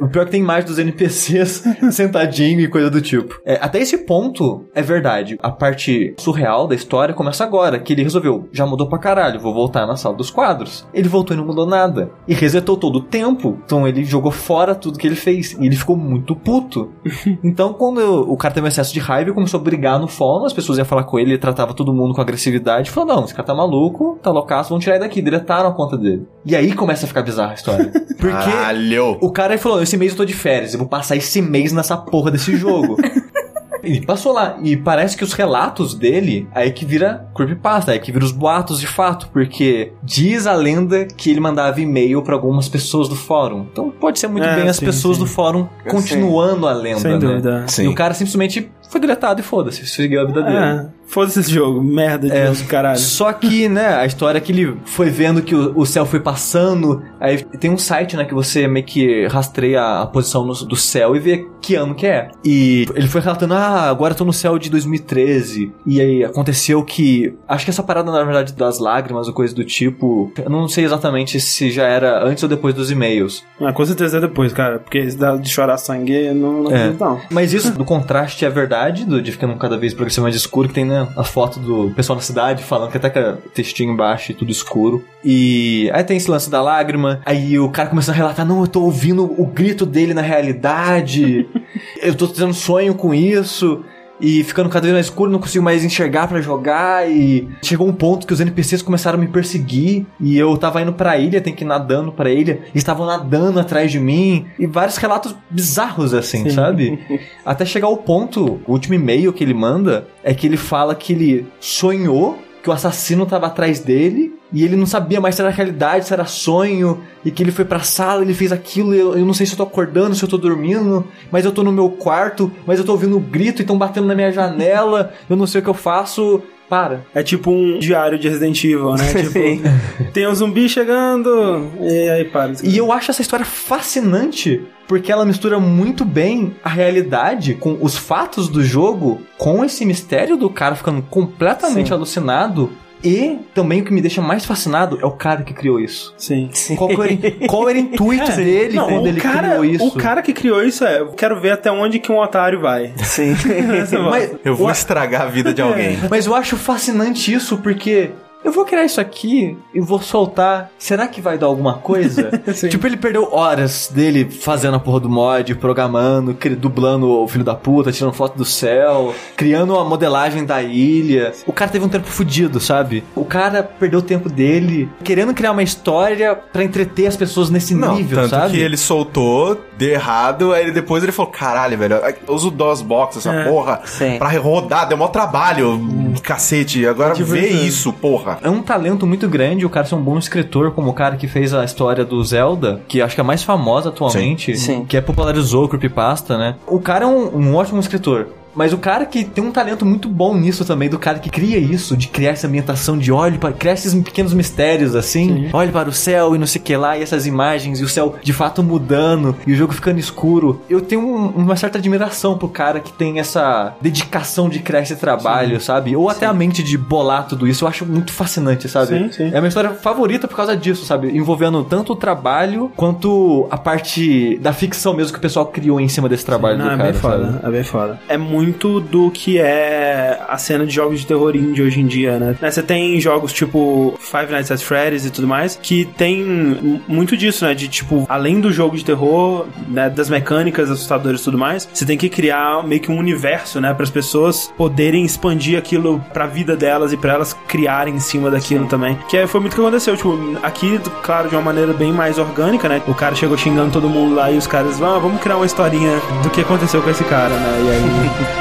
o pior é que tem mais dos NPCs sentadinho e coisa do tipo. É, até esse ponto é verdade. A parte surreal da história história começa agora, que ele resolveu, já mudou pra caralho, vou voltar na sala dos quadros. Ele voltou e não mudou nada. E resetou todo o tempo. Então ele jogou fora tudo que ele fez. E ele ficou muito puto. então quando o cara teve excesso de raiva e começou a brigar no fórum, as pessoas iam falar com ele, ele tratava todo mundo com agressividade. Falou, não, esse cara tá maluco, tá loucaço, vamos tirar ele daqui. Deletaram a conta dele. E aí começa a ficar bizarra a história. Porque Caralho. o cara falou, esse mês eu tô de férias, eu vou passar esse mês nessa porra desse jogo. Ele passou lá. E parece que os relatos dele, aí que vira creepypasta, aí que vira os boatos de fato, porque diz a lenda que ele mandava e-mail para algumas pessoas do fórum. Então pode ser muito É, bem as sim, pessoas sim. do fórum continuando a lenda, Sem né? dúvida. Sim. E o cara simplesmente foi deletado e foda-se, seguiu a vida dele. Foda-se esse jogo, merda de É, jogo, caralho. Só que, né, a história é que ele foi vendo que o, o céu foi passando. Aí tem um site, né, que você meio que rastreia a posição no- do céu e vê que ano que é. E ele foi relatando, ah, agora eu tô no céu de 2013. E aí aconteceu que. Acho que essa parada, na verdade, das lágrimas ou coisa do tipo. Eu não sei exatamente se já era antes ou depois dos e-mails. Ah, com certeza é depois, cara, porque de chorar sangue não, não É. acredito, não. Mas isso do contraste é verdade, do, de ficando cada vez progressivamente mais escuro, que tem né, a foto do pessoal na cidade falando que até que a textinho embaixo e tudo escuro. E aí tem esse lance da lágrima, aí o cara começa a relatar, não, eu tô ouvindo o grito dele na realidade, eu tô tendo sonho com isso. E ficando cada vez mais escuro, não consigo mais enxergar pra jogar. E chegou um ponto que os NPCs começaram a me perseguir. E eu tava indo pra ilha, tem que ir nadando pra ilha. E estavam nadando atrás de mim. E vários relatos bizarros assim, sabe? Até chegar ao ponto, o último e-mail que ele manda é que ele fala que ele sonhou que o assassino tava atrás dele e ele não sabia mais se era realidade, se era sonho, e que ele foi pra sala, ele fez aquilo, eu, eu não sei se eu tô acordando, se eu tô dormindo, mas eu tô no meu quarto, mas eu tô ouvindo um grito e tão batendo na minha janela, eu não sei o que eu faço. Para. É tipo um diário de Resident Evil, né? Tipo, tem um zumbi chegando, e aí para. E eu acho essa história fascinante porque ela mistura muito bem a realidade com os fatos do jogo com esse mistério do cara ficando completamente Sim. alucinado. E também o que me deixa mais fascinado é o cara que criou isso. Sim. Qual, que era, qual era o intuito dele Não, quando o ele cara, criou isso? O cara que criou isso é, eu quero ver até onde que um otário vai. Sim. É Mas, Eu vou estragar a vida de alguém. mas eu acho fascinante isso porque eu vou criar isso aqui e vou soltar. Será que vai dar alguma coisa? Tipo, ele perdeu horas dele fazendo a porra do mod, programando, dublando o filho da puta, tirando foto do céu, criando a modelagem da ilha. O cara teve um tempo fudido, sabe? O cara perdeu o tempo dele querendo criar uma história pra entreter as pessoas nesse Não, nível, tanto sabe? que ele soltou, deu errado, aí ele- depois ele falou, caralho, velho, eu uso DOSBox, essa É. porra, Sim. pra rodar, deu mó trabalho, cacete, agora Tipo vê isso. porra. É um talento muito grande o cara ser um bom escritor, como o cara que fez a história do Zelda, que acho que é a mais famosa atualmente, Sim. Sim. que é popularizou o Creepypasta, né? O cara é um, um ótimo escritor. Mas o cara que tem um talento muito bom nisso também, do cara que cria isso, de criar essa ambientação, de olhe para criar esses pequenos mistérios assim, olhe para o céu e não sei o que lá, e essas imagens, e o céu de fato mudando, e o jogo ficando escuro. Eu tenho um- uma certa admiração pro cara que tem essa dedicação de criar esse trabalho, sabe? Ou até a mente de bolar tudo isso, eu acho muito fascinante, sabe? Sim, sim. É a minha história favorita por causa disso, sabe? Envolvendo tanto o trabalho quanto a parte da ficção mesmo que o pessoal criou em cima desse trabalho Não, do é cara. bem foda, é bem foda. É muito do que é a cena de jogos de terror indie hoje em dia, né? Né, Você tem jogos tipo Five Nights at Freddy's e tudo mais, que tem muito disso, né? De tipo, além do jogo de terror, né, das mecânicas assustadoras e tudo mais, você tem que criar meio que um universo, né? Para as pessoas poderem expandir aquilo pra vida delas e pra elas criarem em cima daquilo também. Que é- foi muito o que aconteceu. Tipo, aqui, claro, de uma maneira bem mais orgânica, né? O cara chegou xingando todo mundo lá e os caras, ah, vamos criar uma historinha do que aconteceu com esse cara, né? E aí.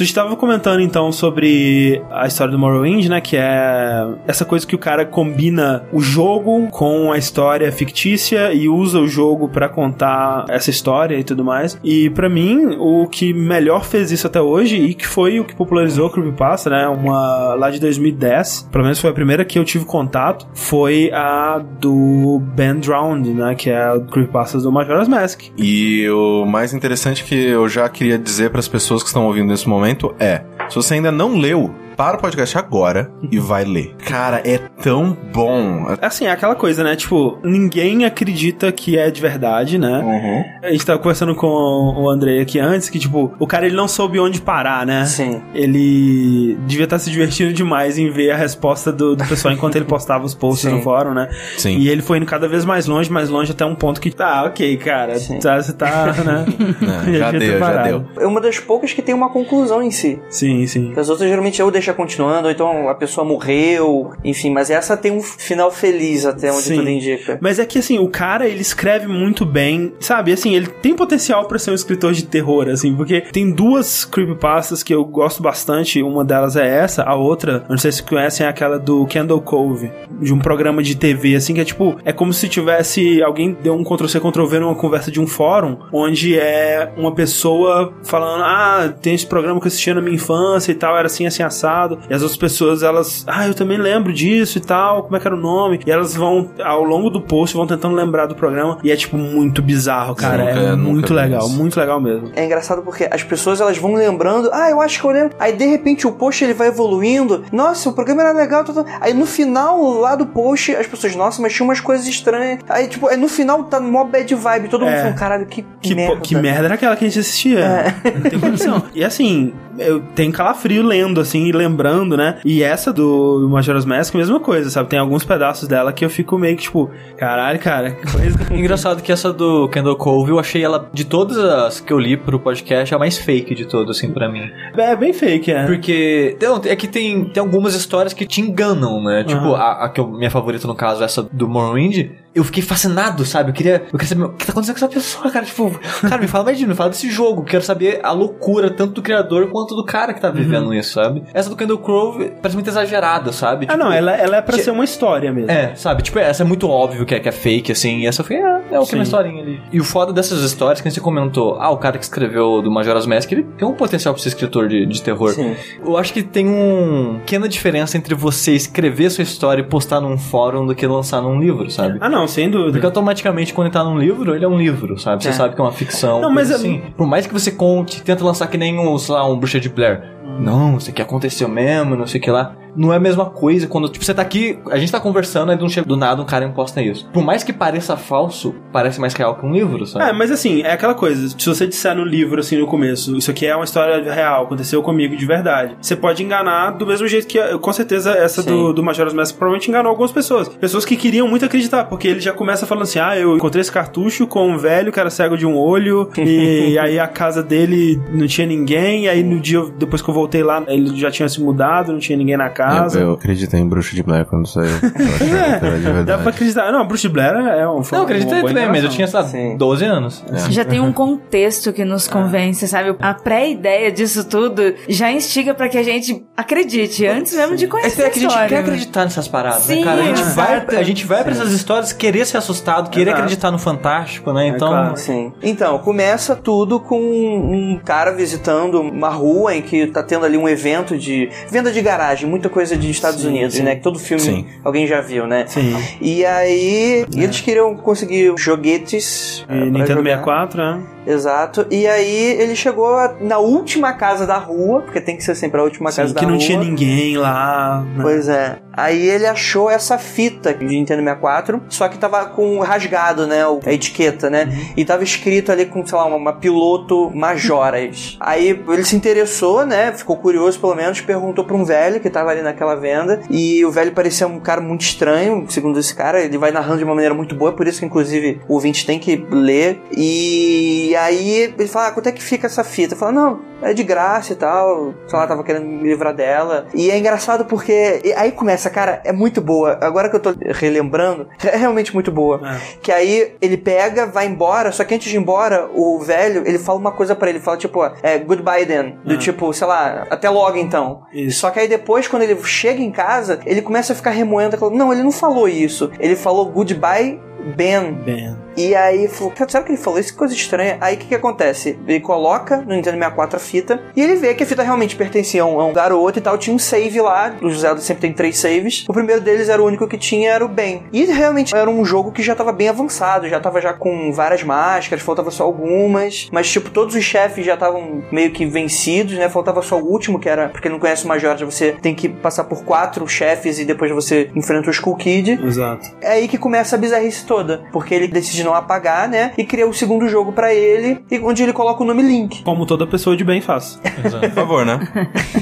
Você estava comentando então sobre a história do Morrowind, né? Que é essa coisa que o cara combina o jogo com a história fictícia e usa o jogo pra contar essa história e tudo mais. E pra mim, o que melhor fez isso até hoje e que foi o que popularizou o Creepypasta, né? Uma lá de 2010, pelo menos foi a primeira que eu tive contato, foi a do Ben Drowned, né? Que é o Creepypasta do Majora's Mask. E o mais interessante que eu já queria dizer para as pessoas que estão ouvindo nesse momento é: se você ainda não leu, para o podcast agora e vai ler. Cara, é tão bom. Assim, é aquela coisa, né? Tipo, ninguém acredita que é de verdade, né? Uhum. A gente tava conversando com o Andrei aqui antes, que, tipo, o cara ele não soube onde parar, né? Sim. Ele devia estar se divertindo demais em ver a resposta do, do pessoal enquanto ele postava os posts Sim. no fórum, né? Sim. E ele foi indo cada vez mais longe, mais longe, até um ponto que, tá, ok, cara, Sim. tá, você tá, né? É, já deu, já deu. É uma das poucas que tem uma conclusão em si. Sim, sim. As outras geralmente ou deixa continuando, ou então a pessoa morreu, enfim, mas essa tem um final feliz até onde Sim. tudo indica. Mas é que assim, o cara, ele escreve muito bem, sabe? Assim, ele tem potencial pra ser um escritor de terror, assim, porque tem duas creepypastas que eu gosto bastante. Uma delas é essa, a outra, não sei se conhecem, é aquela do Kendall Cove, de um programa de TV, assim, que é tipo, é como se tivesse alguém deu um Ctrl-C, Ctrl-V numa conversa de um fórum, onde é uma pessoa falando, ah, tem esse programa que eu assistia na minha infância e tal, era assim, assim, assado. E as outras pessoas, elas, ah, eu também lembro disso e tal, como é que era o nome? E elas vão, ao longo do post, vão tentando lembrar do programa. E é, tipo, muito bizarro, cara. nunca- é muito legal, isso. muito legal mesmo. É engraçado porque as pessoas elas vão lembrando, ah, eu acho que eu lembro. Aí de repente o post ele vai evoluindo. Nossa, o programa era legal. tá, tá. Aí no final lá do post as pessoas, nossa, mas tinha umas coisas estranhas. Aí tipo, aí no final tá mó bad vibe. Todo mundo É. falando, caralho, que, Que merda. que merda era aquela que a gente assistia. Não tem condição. E assim, eu tenho calafrio lendo, assim, e lembrando, né? E essa do Majora's Mask, mesma coisa, sabe? Tem alguns pedaços dela que eu fico meio que, tipo, caralho, cara, que coisa. Engraçado que essa do Kendall Cove, eu achei ela, de todas as que eu li pro podcast, a mais fake de todas, assim, pra mim. é bem fake, é. Porque, não, é que tem, tem algumas histórias que te enganam, né? Tipo, Aham. a, a que eu, minha favorita no caso, essa do Morrowind, eu fiquei fascinado, sabe? Eu queria, eu queria saber o que tá acontecendo com essa pessoa, cara. Tipo, cara, me fala mais de mim, me fala desse jogo. Quero saber a loucura, tanto do criador quanto do cara que tá vivendo isso, sabe? Essa do Kendall Crowe parece muito exagerada, sabe? Ah, Tipo, não, ela, ela é pra que- ser uma história mesmo. é, sabe? Tipo, essa é muito óbvio que é, que é fake, assim. E essa foi, é, é o que é uma historinha ali. E o foda dessas histórias que a gente comentou, ah, o cara que escreveu do Majora's Mask, ele tem um potencial pra ser escritor de, de terror. Sim. Eu acho que tem um pequena diferença entre você escrever sua história e postar num fórum do que lançar num livro, sabe? Ah, não, sem dúvida. Porque automaticamente quando ele tá num livro, ele é um livro, sabe? Você É. sabe que é uma ficção. Não, mas coisa é- assim. Por mais que você conte, tenta lançar que nem um, sei lá, um Bruxa de Blair. Não, isso aqui aconteceu mesmo, não sei o que lá. Não é a mesma coisa quando, tipo, você tá aqui, a gente tá conversando, aí não chega do nada um cara imposta isso. Por mais que pareça falso, parece mais real que um livro, sabe? É, mas assim, é aquela coisa. Se você disser no livro, assim, no começo, isso aqui é uma história real, aconteceu comigo de verdade. Você pode enganar do mesmo jeito que, com certeza, essa Sim. do, do Majora's Mask provavelmente enganou algumas pessoas. Pessoas que queriam muito acreditar, porque ele já começa falando assim, ah, eu encontrei esse cartucho com um velho que era cego de um olho, e aí a casa dele não tinha ninguém, e aí no dia, depois que eu voltei lá, ele já tinha se mudado, não tinha ninguém na casa. Eu, eu acreditei em Bruxa de Blair quando saiu. Que de Dá pra acreditar. Não, Bruce Blair é um Não, acreditei também, mas eu tinha, sei lá, Sim. 12 anos. Já tem um contexto que nos convence, sabe? A pré-ideia disso tudo já instiga pra que a gente acredite, antes mesmo de É conhecer que a gente a história. quer acreditar nessas paradas, Sim, né, cara? A gente, vai, a gente vai pra essas histórias querer ser assustado, querer Exato. acreditar no fantástico, né? Então. claro. Sim. Então, começa tudo com um cara visitando uma rua em que tá tendo ali um evento de venda de garagem, muita coisa de Estados Sim, Unidos, sim. né? Que todo filme Sim. alguém já viu, né? Sim. E aí, eles queriam conseguir joguetes. E pra Nintendo jogar. 64, né? Exato. E aí ele chegou na última casa da rua, porque tem que ser sempre a última casa da que rua. não tinha ninguém lá. né? Pois é. Aí ele achou essa fita de Nintendo 64, só que tava com rasgado, né? A etiqueta, né? Uhum. E tava escrito ali com, sei lá, uma, uma piloto Majoras. Aí ele se interessou, né? Ficou curioso pelo menos, perguntou pra um velho que tava ali naquela venda. E o velho parecia um cara muito estranho, segundo esse cara. Ele vai narrando de uma maneira muito boa, por isso que inclusive o ouvinte tem que ler. E aí ele fala: ah, quanto é que fica essa fita? Fala, não, é de graça e tal. Sei lá, tava querendo me livrar dela. E é engraçado porque. aí começa, cara, é muito boa. Agora que eu tô relembrando, é realmente muito boa. É. Que aí ele pega, vai embora, só que antes de ir embora, o velho, ele fala uma coisa pra ele, fala tipo, é goodbye then. Do Ah. tipo, sei lá, até logo então. Isso. Só que aí depois, quando ele chega em casa, ele começa a ficar remoendo. Não, ele não falou isso. Ele falou goodbye Ben. Ben. E aí, falou, sabe que ele falou? Isso que coisa estranha. Aí o que que acontece? Ele coloca no Nintendo 64 a fita e ele vê que a fita realmente pertencia a um, a um garoto e tal. Tinha um save lá. O Zelda sempre tem três saves. O primeiro deles era o único que tinha, era o Ben. E realmente era um jogo que já tava bem avançado, já tava já com várias máscaras, faltava só algumas. Mas, tipo, todos os chefes já estavam meio que vencidos, né? Faltava só o último, que era, porque não conhece o Majora, você tem que passar por quatro chefes e depois você enfrenta o Skull Kid. Exato. É aí que começa a bizarrice toda, porque ele decide não apagar, né? E cria o segundo jogo pra ele, e onde ele coloca o nome Link. Como toda pessoa de bem faz. Por favor, né?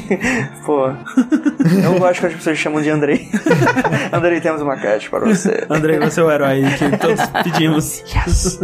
Pô, eu gosto que as pessoas chamam de Andrei. Andrei, temos uma caixa para você. Andrei, você é o herói que todos pedimos. Yes!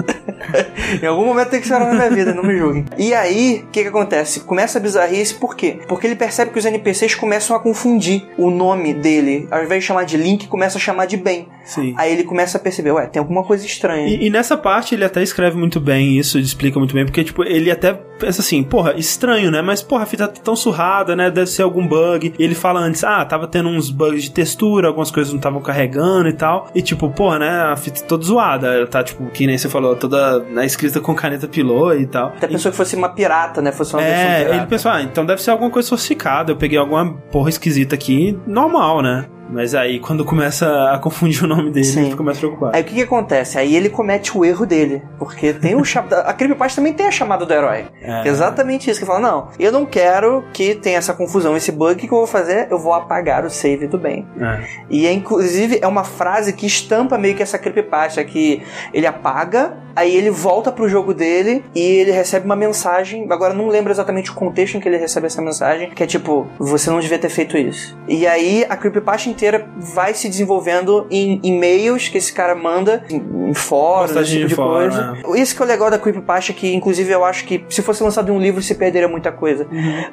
em algum momento tem que herói na minha vida, não me julguem. E aí, o que que acontece? Começa a bizarrice, por quê? Porque ele percebe que os NPCs começam a confundir o nome dele. Ao invés de chamar de Link, começa a chamar de Ben. Sim. Aí ele começa a perceber, ué, tem alguma coisa estranha. E, e nessa parte ele até escreve muito bem isso, ele explica muito bem, porque, tipo, ele até pensa assim, porra, estranho, né? Mas, porra, a fita tá tão surrada, né? Deve ser algum bug. E ele fala antes, ah, tava tendo uns bugs de textura, algumas coisas não estavam carregando e tal. E, tipo, porra, né? A fita toda zoada. Ela tá, tipo, que nem você falou, toda né, escrita com caneta pilô e tal. Até pensou que fosse uma pirata, né? Fosse uma versão É, pirata. ele pensou, ah, então deve ser alguma coisa sofisticada. Eu peguei alguma porra esquisita aqui, normal, né? Mas aí, quando começa a confundir o nome dele, Sim. ele fica mais preocupado. Aí o que que acontece? Aí ele comete o erro dele. Porque tem o chamado. A Creepypasta também tem a chamada do herói. É. Exatamente isso. Que fala: não, eu não quero que tenha essa confusão, esse bug. O que eu vou fazer? Eu vou apagar o save do bem. É. E é, inclusive é uma frase que estampa meio que essa creepypasta que ele apaga, aí ele volta pro jogo dele e ele recebe uma mensagem. Agora não lembro exatamente o contexto em que ele recebe essa mensagem, que é tipo, você não devia ter feito isso. E aí a creepypasta inteira vai se desenvolvendo em e-mails que esse cara manda em, em fóruns, esse tipo de de coisa. Isso que é o legal da creepypasta que inclusive eu acho que se fosse lançado em um livro se perderia muita coisa.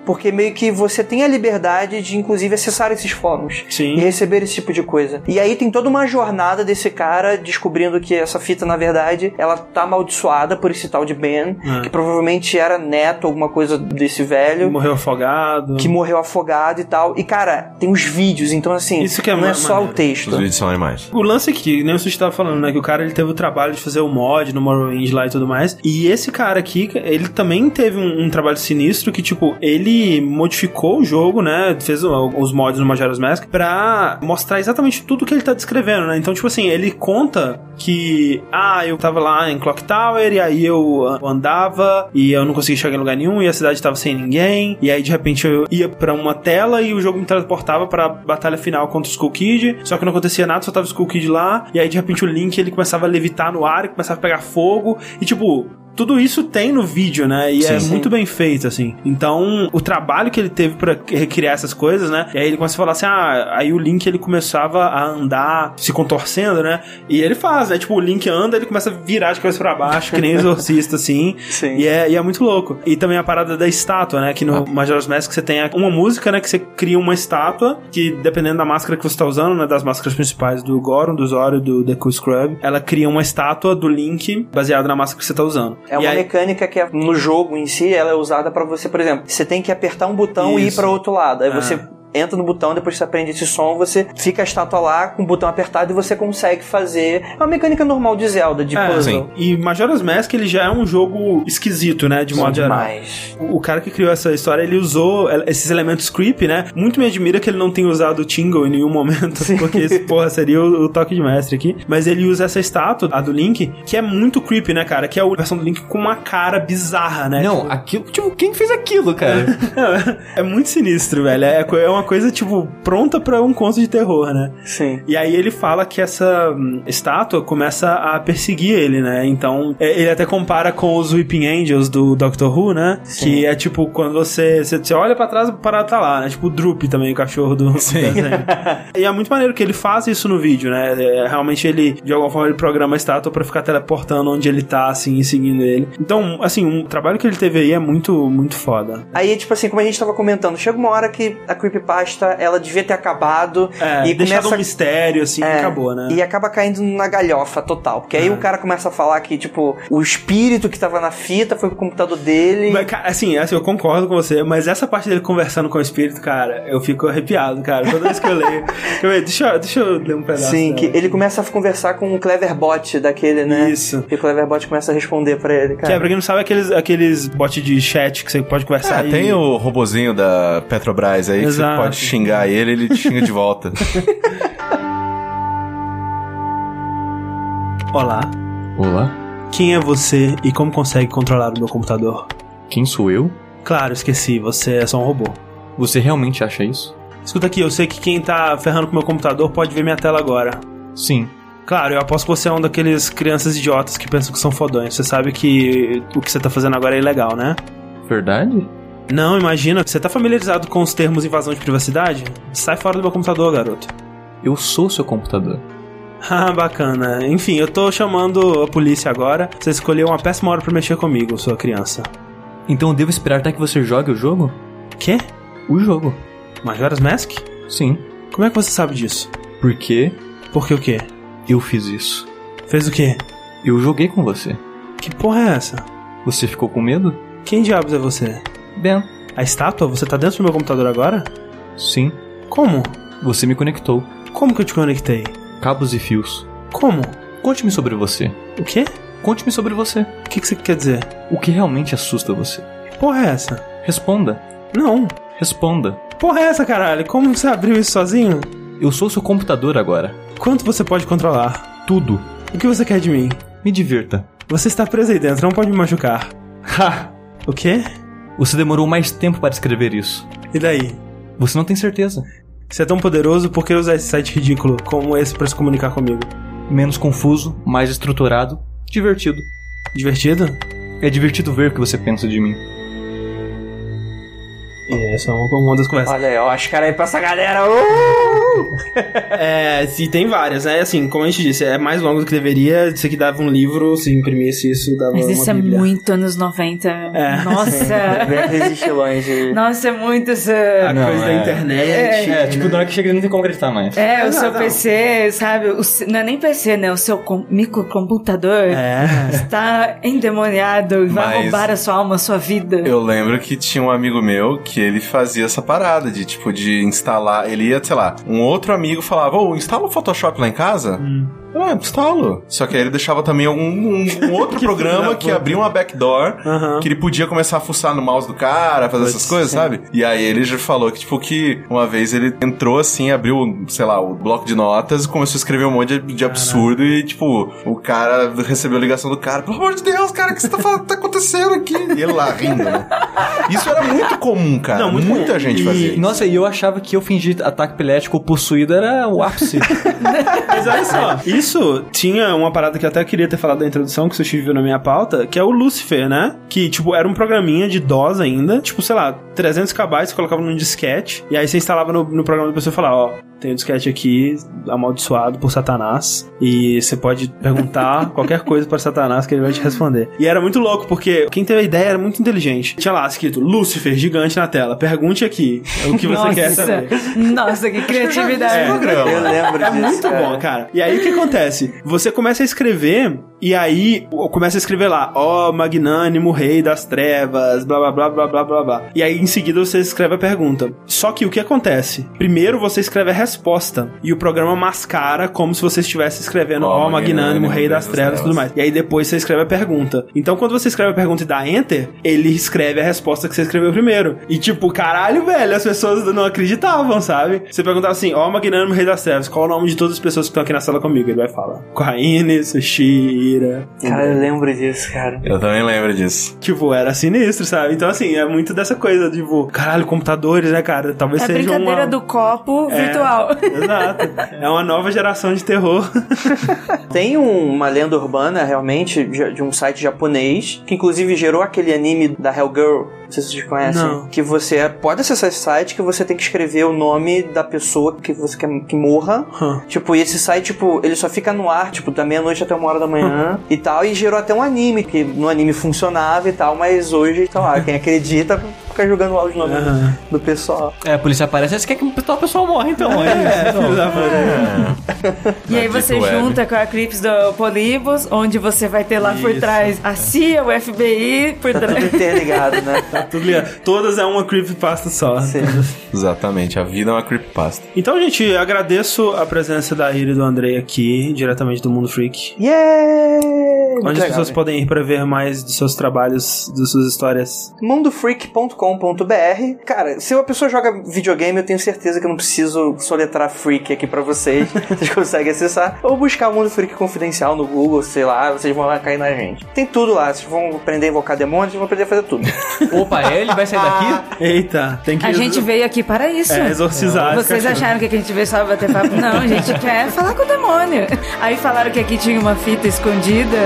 Porque meio que você tem a liberdade de inclusive acessar esses fóruns Sim. e receber esse tipo de coisa. E aí tem toda uma jornada desse cara descobrindo que essa fita, na verdade, ela tá amaldiçoada por esse tal de Ben, É. que provavelmente era neto, alguma coisa desse velho. Morreu afogado. Que morreu afogado e tal. E, cara, tem os vídeos, então assim, Isso que é não é só maneiro. o texto. Os vídeos são animais. O lance é que, nem o Sushi tava falando, né? Que o cara ele teve o trabalho de fazer o mod no Morrowind lá e tudo mais. E esse cara aqui, ele também teve um, um trabalho sinistro que, tipo, ele modificou o jogo, né? Fez os mods no Majora's Mask pra mostrar exatamente tudo que ele tá descrevendo, né? Então, tipo assim, ele conta que, ah, eu tava lá em Clock Tower e aí eu andava e eu não conseguia chegar em lugar nenhum e a cidade tava sem ninguém. E aí, de repente, eu ia pra uma tela e o jogo me transportava pra batalha final contra o Skull Kid. Só que não acontecia nada, só tava o Skull Kid lá. E aí, de repente, o Link ele começava a levitar no ar começava a pegar fogo. E tipo. Tudo isso tem no vídeo, né? E é Sim. muito bem feito, assim. Então, o trabalho que ele teve pra recriar essas coisas, né? E aí ele começa a falar assim: ah, aí o Link ele começava a andar se contorcendo, né? E ele faz, né? Tipo, o Link anda, ele começa a virar de cabeça pra baixo, que nem exorcista, assim. Sim. E é, e é muito louco. E também a parada da estátua, né? Que no Majora's Mask você tem uma música, né? Que você cria uma estátua, que dependendo da máscara que você tá usando, né? Das máscaras principais do Goron, do Zoro e do Deku Scrub, ela cria uma estátua do Link baseada na máscara que você tá usando. É E uma aí- mecânica que é, no jogo em si, ela é usada pra você, por exemplo, você tem que apertar um botão e ir Isso. pra outro lado. Aí Ah. você entra no botão, depois que você aprende esse som, você fica a estátua lá com o botão apertado e você consegue fazer. É uma mecânica normal de Zelda, de É, puzzle. sim. E Majora's Mask ele já é um jogo esquisito, né? De modo geral. Demais. O o cara que criou essa história, ele usou esses elementos creepy, né? Muito me admira que ele não tenha usado o Tingle em nenhum momento, porque esse, porra, seria o, o toque de mestre aqui. Mas ele usa essa estátua, a do Link, que é muito creepy, né, cara? Que é a versão do Link com uma cara bizarra, né? Não, aquilo. Tipo, quem fez aquilo, cara? é muito sinistro, velho. É, é uma coisa, tipo, pronta pra um conto de terror, né? Sim. E aí ele fala que essa hum, estátua começa a perseguir ele, né? Então, é, ele até compara com os Weeping Angels do Doctor Who, né? Sim. Que é tipo, quando você, você, olha pra trás, o parado tá lá, né? Tipo o Droop também, o cachorro do Sim. desenho. e é muito maneiro que ele faz isso no vídeo, né? É, realmente ele, de alguma forma, ele programa a estátua pra ficar teleportando onde ele tá, assim, e seguindo ele. Então, assim, um trabalho que ele teve aí é muito, muito foda. Aí, tipo assim, como a gente tava comentando, chega uma hora que a creepypasta pasta, ela devia ter acabado. É, e deixado começa um mistério, assim, É, acabou, né? E acaba caindo na galhofa total. Porque aí É. o cara começa a falar que, tipo, o espírito que tava na fita foi pro computador dele. Mas, cara, assim, assim, eu concordo com você, mas essa parte dele conversando com o espírito, cara, eu fico arrepiado, cara. Toda vez que eu leio. Quer ver? Deixa, eu- deixa eu ler um pedaço. Sim, dela. que ele começa a conversar com o Cleverbot daquele, né? Isso. E o Cleverbot começa a responder pra ele, Que cara. é, pra quem não sabe, aqueles, aqueles bots de chat que você pode conversar Ah, e- tem o robozinho da Petrobras aí que Exato. você pode xingar ele, ele te xinga de volta. Olá, Olá, quem é você e como consegue controlar o meu computador? quem sou eu? Claro, esqueci, você é só um robô. Você realmente acha isso? Escuta aqui, eu sei que quem tá ferrando com o meu computador pode ver minha tela agora. Sim. Claro, eu aposto que você é um daqueles crianças idiotas que pensam que são fodões. Você sabe que o que você tá fazendo agora é ilegal, né? Verdade? Não, imagina, você tá familiarizado com os termos invasão de privacidade? Sai fora do meu computador, garoto. Eu sou seu computador. Ah, bacana. Enfim, eu tô chamando a polícia agora. Você escolheu uma péssima hora pra mexer comigo, sua criança. Então eu devo esperar até que você jogue o jogo? Quê? O jogo. Majora's Mask? Sim. Como é que você sabe disso? Porque Por que o quê? eu fiz isso. Fez o quê? Eu joguei com você. Que porra é essa? Você ficou com medo? Quem diabos é você? Ben. A estátua? Você tá dentro do meu computador agora? Sim. Como? Você me conectou. Como que eu te conectei? Cabos e fios. Como? Conte-me sobre você. O quê? Conte-me sobre você. O que, que você quer dizer? O que realmente assusta você? Que porra é essa? Responda. Não. Responda. Porra é essa, caralho? Como você abriu isso sozinho? Eu sou seu computador agora. Quanto você pode controlar? Tudo. O que você quer de mim? Me divirta. Você está preso aí dentro, não pode me machucar. Ha! O quê? Você demorou mais tempo para escrever isso. E daí? Você não tem certeza. Você é tão poderoso, por que usar esse site ridículo como esse pra se comunicar comigo? Menos confuso, mais estruturado, divertido. Divertido? É divertido ver o que você pensa de mim. E essa é uma, uma das conversas. Olha aí, Oscar aí pra essa galera. Uh! É, se tem várias, né? Assim, como a gente disse, é mais longo do que deveria. Isso aqui dava um livro, se imprimisse isso, dava Mas uma isso é bíblia. muito anos 90. É. Nossa. Estilões de... Nossa, é muito essa... A Não, coisa da é. internet. É, tipo, na hora que chega não tem como acreditar mais. É, o Não, seu não. PC, sabe? O não é nem PC, né? O seu com- microcomputador É. está endemoniado e vai Mas- roubar a sua alma, a sua vida. Eu lembro que tinha um amigo meu que ele fazia essa parada de, tipo, de instalar. Ele ia, sei lá, um outro amigo falava, ô, instala o Photoshop lá em casa? Ah, instalo. Só que aí ele deixava também um, um- um outro Que programa que abria uma backdoor que ele podia começar a fuçar no mouse do cara, fazer Putz, essas coisas, sim. sabe? E aí ele já falou que, tipo, que uma vez ele entrou assim, abriu, sei lá, o bloco de notas e começou a escrever um monte de, de absurdo e, tipo, o cara recebeu a ligação do cara, pelo amor de Deus, cara, o que você tá, falando, tá acontecendo aqui? E ele lá rindo, né? Isso era muito comum, cara. Não, muito Muita comum. gente E- fazia isso. Nossa, e eu achava que eu fingir ataque epilético possuído era o ápice. Mas olha só, isso tinha uma parada que eu até queria ter falado na introdução, que o Sushi viu na minha pauta, que é o Lucifer, né? Que, tipo, era um programinha de DOS ainda, tipo, sei lá, 300 KB, você colocava num disquete, e aí você instalava no, no programa da pessoa e falava, ó, tem um disquete aqui, amaldiçoado por Satanás, e você pode perguntar qualquer coisa para Satanás que ele vai te responder. E era muito louco, porque quem teve a ideia era muito inteligente. Tinha lá escrito, Lucifer, gigante na tela, pergunte aqui o que você quer saber. Nossa, que criatividade. Eu lembro É disso, muito cara. bom, cara. E aí o que acontece? Você começa a escrever e aí começa a escrever lá, ó magnânimo rei das trevas, blá blá blá blá blá blá blá. E aí em seguida você escreve a pergunta. Só que o que acontece? Primeiro você escreve a resposta e o programa mascara como se você estivesse escrevendo ó magnânimo rei das trevas e tudo mais. E aí depois você escreve a pergunta. Então quando você escreve a pergunta e dá enter, ele escreve a resposta que você escreveu primeiro. E tipo, caralho, velho, as pessoas não acreditavam, sabe? Você perguntava assim, ó magnânimo rei das trevas, qual o nome de todas as pessoas que estão aqui na sala comigo? Ele vai falar. Corraine, Sushi, Ira. Cara, eu lembro disso, cara. Eu também lembro disso. Tipo, era sinistro, sabe? Então, assim, é muito dessa coisa, tipo, caralho, computadores, né, cara? Talvez É a seja brincadeira uma... do copo É, virtual. Exato. É uma nova geração de terror. Tem um- uma lenda urbana, realmente, de, um site japonês, que inclusive gerou aquele anime da Hellgirl. Não sei se vocês conhecem. Não. Que você pode acessar esse site que você tem que escrever o nome da pessoa que você quer que morra. Hum. Tipo, e esse site, tipo, ele só fica no ar, tipo, da meia-noite até uma hora da manhã e tal. E gerou até um anime, que no anime funcionava e tal, mas hoje, sei lá, quem acredita ficar jogando áudio no nome do pessoal. É, a polícia aparece, você quer que o pessoal- o pessoal morra então. É, filho da puta. E aí você Deep Web. junta com a Crips do Polibus, onde você vai ter lá por Isso. trás a CIA, o FBI, por Tudo trás. interligado, né? Tá tudo ligado. Todas é uma creepypasta só. Exatamente, a vida é uma creepypasta. Então, gente, agradeço a presença da Ira e do Andrei aqui, diretamente do Mundo Freak. Yeah! Muito Onde as legal, pessoas né? podem ir pra ver mais dos seus trabalhos, das suas histórias. mundofreak.com.br Cara, se uma pessoa joga videogame, eu tenho certeza que eu não preciso soletrar freak aqui pra vocês. vocês conseguem acessar. Ou buscar o Mundo Freak Confidencial no Google, sei lá, vocês vão lá cair na gente. Tem tudo lá. Vocês vão aprender a invocar demônios, vocês vão aprender a fazer tudo. Opa, ele vai sair daqui? Eita, tem que... A gente veio aqui para isso. É, exorcizar. Vocês acharam que a gente veio só bater papo? Não, a gente quer falar com o demônio. Aí falaram que aqui tinha uma fita escondida.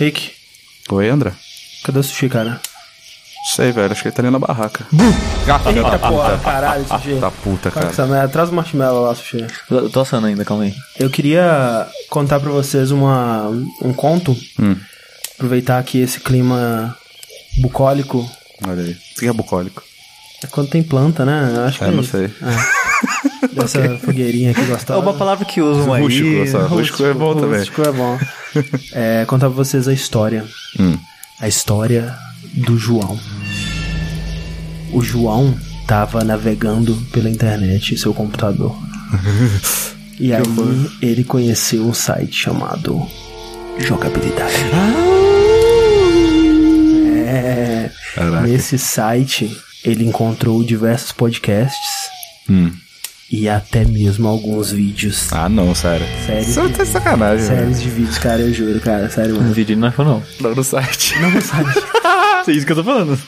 Rick, Oi, André. cadê o sushi, cara? Não sei, velho. Acho que ele tá ali na barraca. Eita porra, caralho, sushi. Tá puta, cara. essa merda. Traz o marshmallow lá, sushi. Eu tô assando ainda, calma aí. Eu queria contar pra vocês uma, um conto. Hum. Aproveitar aqui esse clima bucólico. Olha aí. Isso aqui é bucólico. É quando tem planta, né? Eu acho que É, é não isso. sei. Dessa fogueirinha aqui É gostosa. uma palavra que usam aí. Rústico, essa. Rústico é bom também. Rústico é bom. É, contar pra vocês a história. Hum. A história do João. O João tava navegando pela internet em seu computador. e aí ele conheceu um site chamado Jogabilidade. É, Caraca. nesse site ele encontrou diversos podcasts Hum. E até mesmo alguns vídeos. Ah, não, sério. Séries Isso de, tá de sacanagem, velho. séries de vídeos, cara, eu juro, cara, sério, Um mano. vídeo não é não. Não no site. Não sabe. É isso que eu tô falando.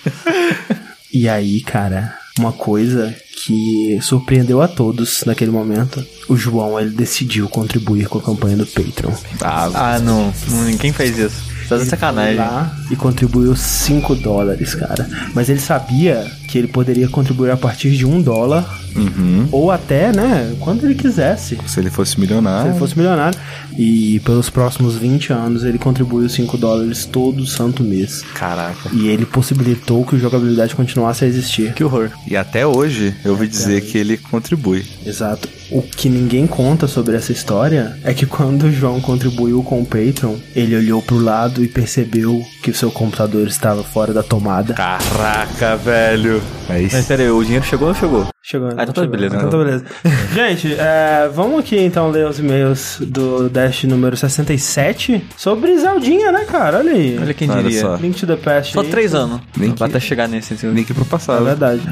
E aí, cara, uma coisa que surpreendeu a todos naquele momento, o João ele decidiu contribuir com a campanha do Patreon. Ah, Ah, não. Não, Ninguém faz isso. Tá de sacanagem. Lá e contribuiu 5 dólares, cara. Mas ele sabia que ele poderia contribuir a partir de um dólar uhum. ou até, né, quando ele quisesse. Se ele fosse Se milionário. ele fosse milionário. E pelos próximos 20 anos ele contribuiu 5 dólares todo santo mês. Caraca. E ele possibilitou que o jogabilidade continuasse a existir. Que horror. E até hoje eu ouvi dizer que ele contribui. Exato. O que ninguém conta sobre essa história é que quando o João contribuiu com o Patreon, ele olhou pro lado e percebeu que o seu computador estava fora da tomada. Caraca, velho. É isso. Mas pera aí, o dinheiro chegou ou não chegou? Chegou. Ah, então tá beleza, Então tá beleza. Gente, é, vamos aqui então ler os e-mails do Dash número 67 sobre Zeldinha, né, cara? Olha aí. Olha quem Olha diria. só. Link to the Past. Só aí. três anos. Que- até chegar nesse. assim. Link pro É passado. verdade.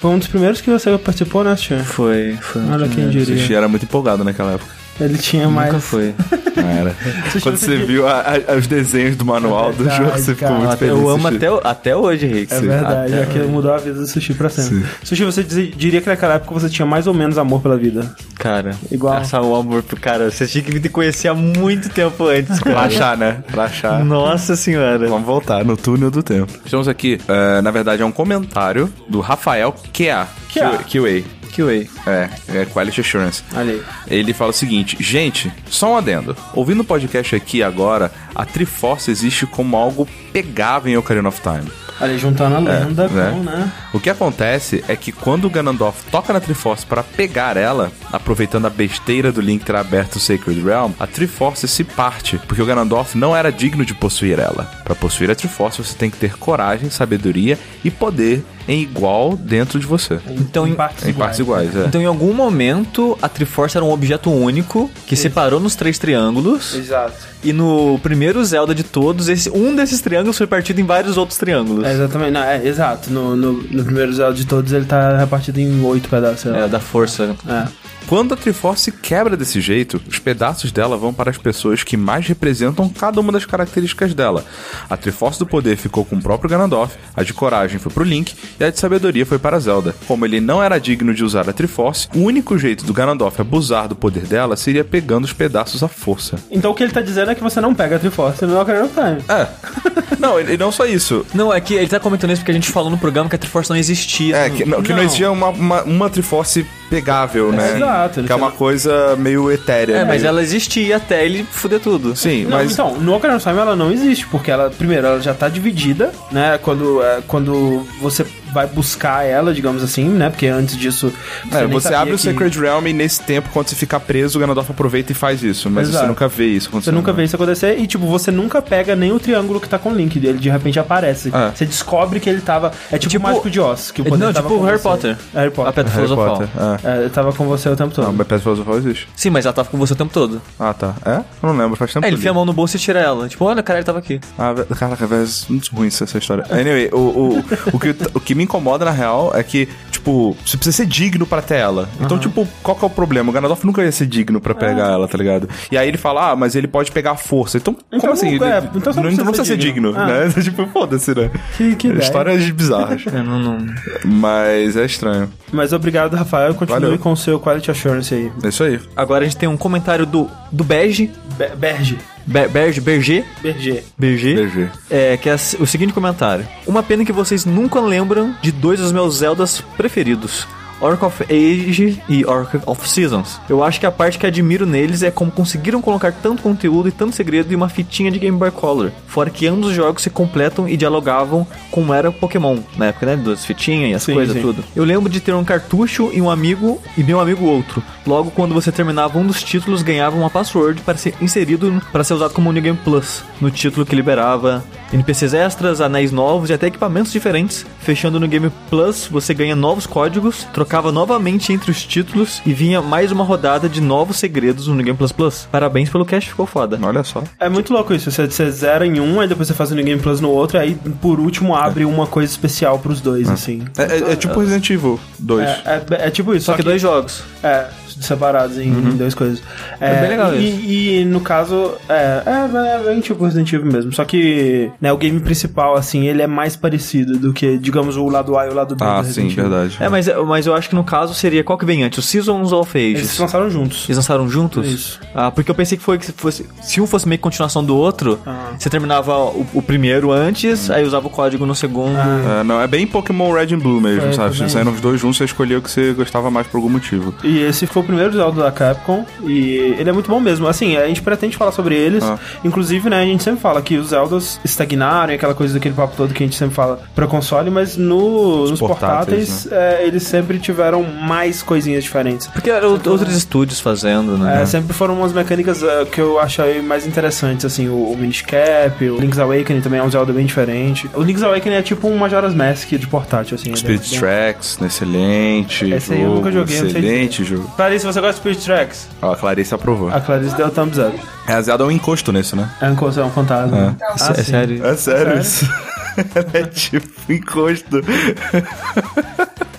Foi um dos primeiros que você participou, né, Tio? Foi, foi. Olha quem O diria. Sushi era muito empolgado naquela época. Ele tinha mais. Nunca foi. Não era. Quando você viu a- a- os desenhos do manual do verdade, jogo, você ficou cara. muito feliz. Eu amo até, até hoje, Rick. É verdade, Até aquilo hoje. mudou a vida do sushi pra sempre. Sim. Sushi, você diz- diria que naquela época você tinha mais ou menos amor pela vida. Cara, Igual. Essa o amor pro cara. Você tinha que me conhecer há muito tempo antes, Pra cara. achar, né? Pra achar. Nossa senhora. Vamos voltar no túnel do tempo. Estamos aqui, é, na verdade, é um comentário do Rafael QA. QA. QA. QA. É, é Quality Assurance. Olha aí. Ele fala o seguinte: gente, só um adendo. Ouvindo o podcast aqui agora, a Triforce existe como algo pegável em Ocarina of Time. Olha aí, juntando a lenda né? com, né? O que acontece é que quando o Ganondorf toca na Triforce para pegar ela, aproveitando a besteira do Link ter aberto o Sacred Realm, a Triforce se parte, porque o Ganondorf não era digno de possuir ela. Para possuir a Triforce, você tem que ter coragem, sabedoria e poder em igual dentro de você. Então, em, partes Em partes iguais, é. então, em algum momento, a Triforce era um objeto único que separou nos três triângulos. Exato. E no primeiro Zelda de todos, esse, um desses triângulos foi partido em vários outros triângulos. É, exatamente, não, é, exato. No, no, no primeiro Zelda de todos ele tá repartido em oito pedaços. É, da força. É. Quando a Triforce quebra desse jeito, os pedaços dela vão para as pessoas que mais representam cada uma das características dela. A Triforce do Poder ficou com o próprio Ganondorf, a de Coragem foi pro Link e a de Sabedoria foi para Zelda. Como ele não era digno de usar a Triforce, o único jeito do Ganondorf abusar do poder dela seria pegando os pedaços à força. Então o que ele tá dizendo é que você não pega a Triforce no Ocarina of Time. É. não, e não só isso. Não, é que ele tá comentando isso porque a gente falou no programa que a Triforce não existia. É, que não, que não Não. existia uma, uma, uma Triforce pegável, né? Exato, Que é uma coisa meio etérea. É, mas meio- ela existia até ele fuder tudo. Sim, Não, mas... então, no Ocarina of Time ela não existe, porque ela, primeiro, ela já tá dividida, né? Quando, é, quando você vai buscar ela, digamos assim, né? Porque antes disso. É, nem você sabia abre o que- Sacred Realm e nesse tempo, quando você ficar preso, o Ganondorf aproveita e faz isso. Mas Exato. você nunca vê isso Você acontecendo. nunca vê isso acontecer e, tipo, você nunca pega nem o triângulo que tá com o Link. Ele de repente aparece. É. Você descobre que ele tava. É tipo, Tipo- o Mágico de Oz. Que o É, poder não, tava tipo com Harry você. Potter. Harry A Potter. Pedra Harry Filosofal. É. É, tava com você o tempo todo. Não, mas Pedra Filosofal existe. Sim, mas ela tava com você o tempo todo. Ah, tá. É? Eu não lembro, faz tempo É, que ele enfia a mão no bolso e tira ela. Tipo, olha, cara, ele tava aqui. Ah, caraca, velho, é muito ruim essa essa história. Anyway, o, o, o, que, o que me incomoda, na real, é que, tipo, você precisa ser digno pra ter ela. Então, tipo, qual que é o problema? O Ganondorf nunca ia ser digno pra pegar ela, tá ligado? E aí ele fala, ah, mas ele pode pegar a força. Então, Então, como assim? não- é, Ele- então você não, não precisa ser digno, Ah. né? tipo, foda-se, né? Que, que ideia. Histórias bizarras. É, não, não. mas é estranho. Mas obrigado, Rafael. Continue Valeu. com o seu Quality Assurance aí. É isso aí. Agora a gente tem um comentário do, do Bege. Be Berge. Be- Berge, Berger. Berger. Berger. É, que é o seguinte comentário. Uma pena que vocês nunca lembram de dois dos meus Zeldas preferidos. Orc of Age e Orc of Seasons. Eu acho que a parte que admiro neles é como conseguiram colocar tanto conteúdo e tanto segredo em uma fitinha de Game Boy Color. Fora que ambos os jogos se completam e dialogavam como era Pokémon, na época, né? Das fitinhas e as Sim, coisas, sim. tudo. Eu lembro de ter um cartucho e um amigo e meu amigo outro. Logo, quando você terminava um dos títulos, ganhava uma password para ser inserido para ser usado como New Game Plus, no título que liberava NPCs extras, anéis novos e até equipamentos diferentes. Fechando no Game Plus, você ganha novos códigos, trocava novamente entre os títulos e vinha mais uma rodada de novos segredos no New Game Plus Plus. Parabéns pelo cast, ficou foda. Olha só. É muito louco isso. Você, você zera em um, aí depois você faz o New Game Plus no outro, aí por último abre uma coisa especial pros dois, assim. É, é- é tipo Resident Evil 2. É, é- é tipo isso. Só que dois jogos. É, separados em, em duas coisas. É bem legal e, e no caso, é, é, é bem tipo Resident Evil mesmo. Só que né, o game principal, assim, ele é mais parecido do que, digamos, o lado A e o lado B Ah, do sim, Resident Evil. verdade. É, mas, mas eu acho que no caso seria qual que vem antes? O Seasons of Ages? Eles lançaram juntos. Eles lançaram juntos? Isso. Ah, porque eu pensei que foi que se fosse. Se um fosse meio que continuação do outro, Ah. você terminava o, o primeiro antes, aí usava o código no segundo. É, não, é bem Pokémon Red and Blue mesmo, Foi, sabe? foi bem Saíram os dois juntos, você escolheu o que você gostava mais por algum motivo. E esse foi o primeiro Zelda da Capcom e ele é muito bom mesmo. Assim, a gente pretende falar sobre eles. Ah. Inclusive, né, a gente sempre fala que os Zeldas estagnaram, e aquela coisa daquele papo todo que a gente sempre fala pra console, mas no, nos portáteis, portáteis, é, eles sempre tiveram mais coisinhas diferentes. Porque eram outros estúdios fazendo, né? É, sempre foram umas mecânicas é, que eu achei mais interessantes, assim, o, o Minish Cap, o Link's Awakening também é um Zelda bem diferente. O Link's Awakening é tipo um Majora's Mask de portátil, assim. é Spirit bem- Tracks, excelente. Esse aí eu jogo, nunca joguei, não sei Excelente jogo. Clarice, você gosta de Spirit Tracks? Ó, a Clarice aprovou. A Clarice deu thumbs up. É, a Zelda é um encosto nisso, né? É um, co- é um fantasma. Ah, é sim. sério. É sério isso. é tipo encosto.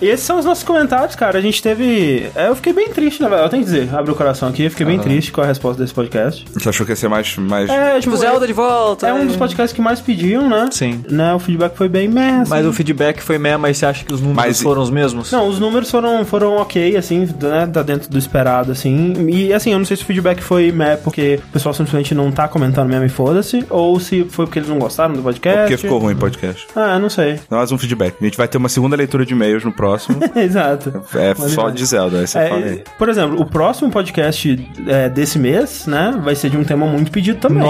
E esses são os nossos comentários, cara. A gente teve. é, eu fiquei bem triste, na verdade. Eu tenho que dizer, abre o coração aqui. Eu fiquei bem triste com a resposta desse podcast. Você achou que ia ser mais. mais... É, Tipo, Zelda de volta. É um dos podcasts que mais pediam, né? Sim. Né, o feedback foi bem meh, assim. Mas o feedback foi mesmo, mas você acha que os números Mas- foram os mesmos? Não, os números foram, foram ok, assim, né? Tá dentro do esperado, assim. E assim, eu não sei se o feedback foi meh porque o pessoal simplesmente não tá comentando mesmo e foda-se, ou se foi porque eles não gostaram do podcast. Porque ficou ruim o podcast. Ah, não sei. Mais um feedback. A gente vai ter uma segunda leitura de e-mails no próximo. Exato. É Mas só de Zelda, aí você É, fala aí. por exemplo, o próximo podcast é, desse mês, né, vai ser de um tema muito pedido também.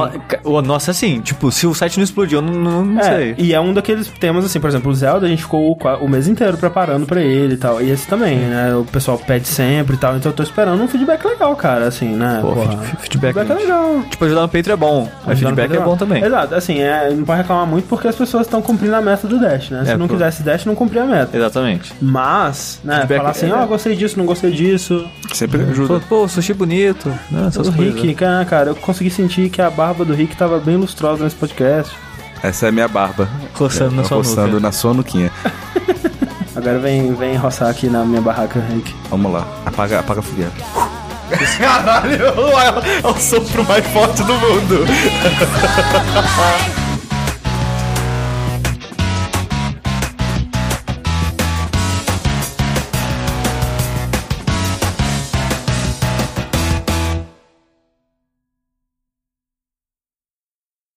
No- nossa, assim, tipo, se o site não explodiu, eu não, não, não É, sei. e é um daqueles temas, assim, por exemplo, o Zelda, a gente ficou o, o mês inteiro preparando pra ele e tal. E esse também, né? O pessoal pede sempre e tal. Então eu tô esperando um feedback legal, cara, assim, né? Pô, porra. feed- feedback, é legal. Tipo, ajudar no Patreon é bom. Mas feedback é bom também. Exato, assim, é, não pode reclamar muito porque as pessoas estão cumprindo a meta do Dash, né? Se É, não pô. quisesse Dash, não cumpria a meta. Exatamente. Mas, né, Feedback falar é assim, ó, é... oh, gostei disso, não gostei disso. Sempre uhum. ajuda. Pô, sushi bonito, né? Essas o Rick, cara, cara, eu consegui sentir que a barba do Rick tava bem lustrosa nesse podcast. Essa é a minha barba. Roçando é, na tá sua Roçando nuca. na sua nuquinha. Agora vem, vem roçar aqui na minha barraca, Rick. Vamos lá. Apaga, apaga a fogueira. Caralho, é o sopro mais forte do mundo.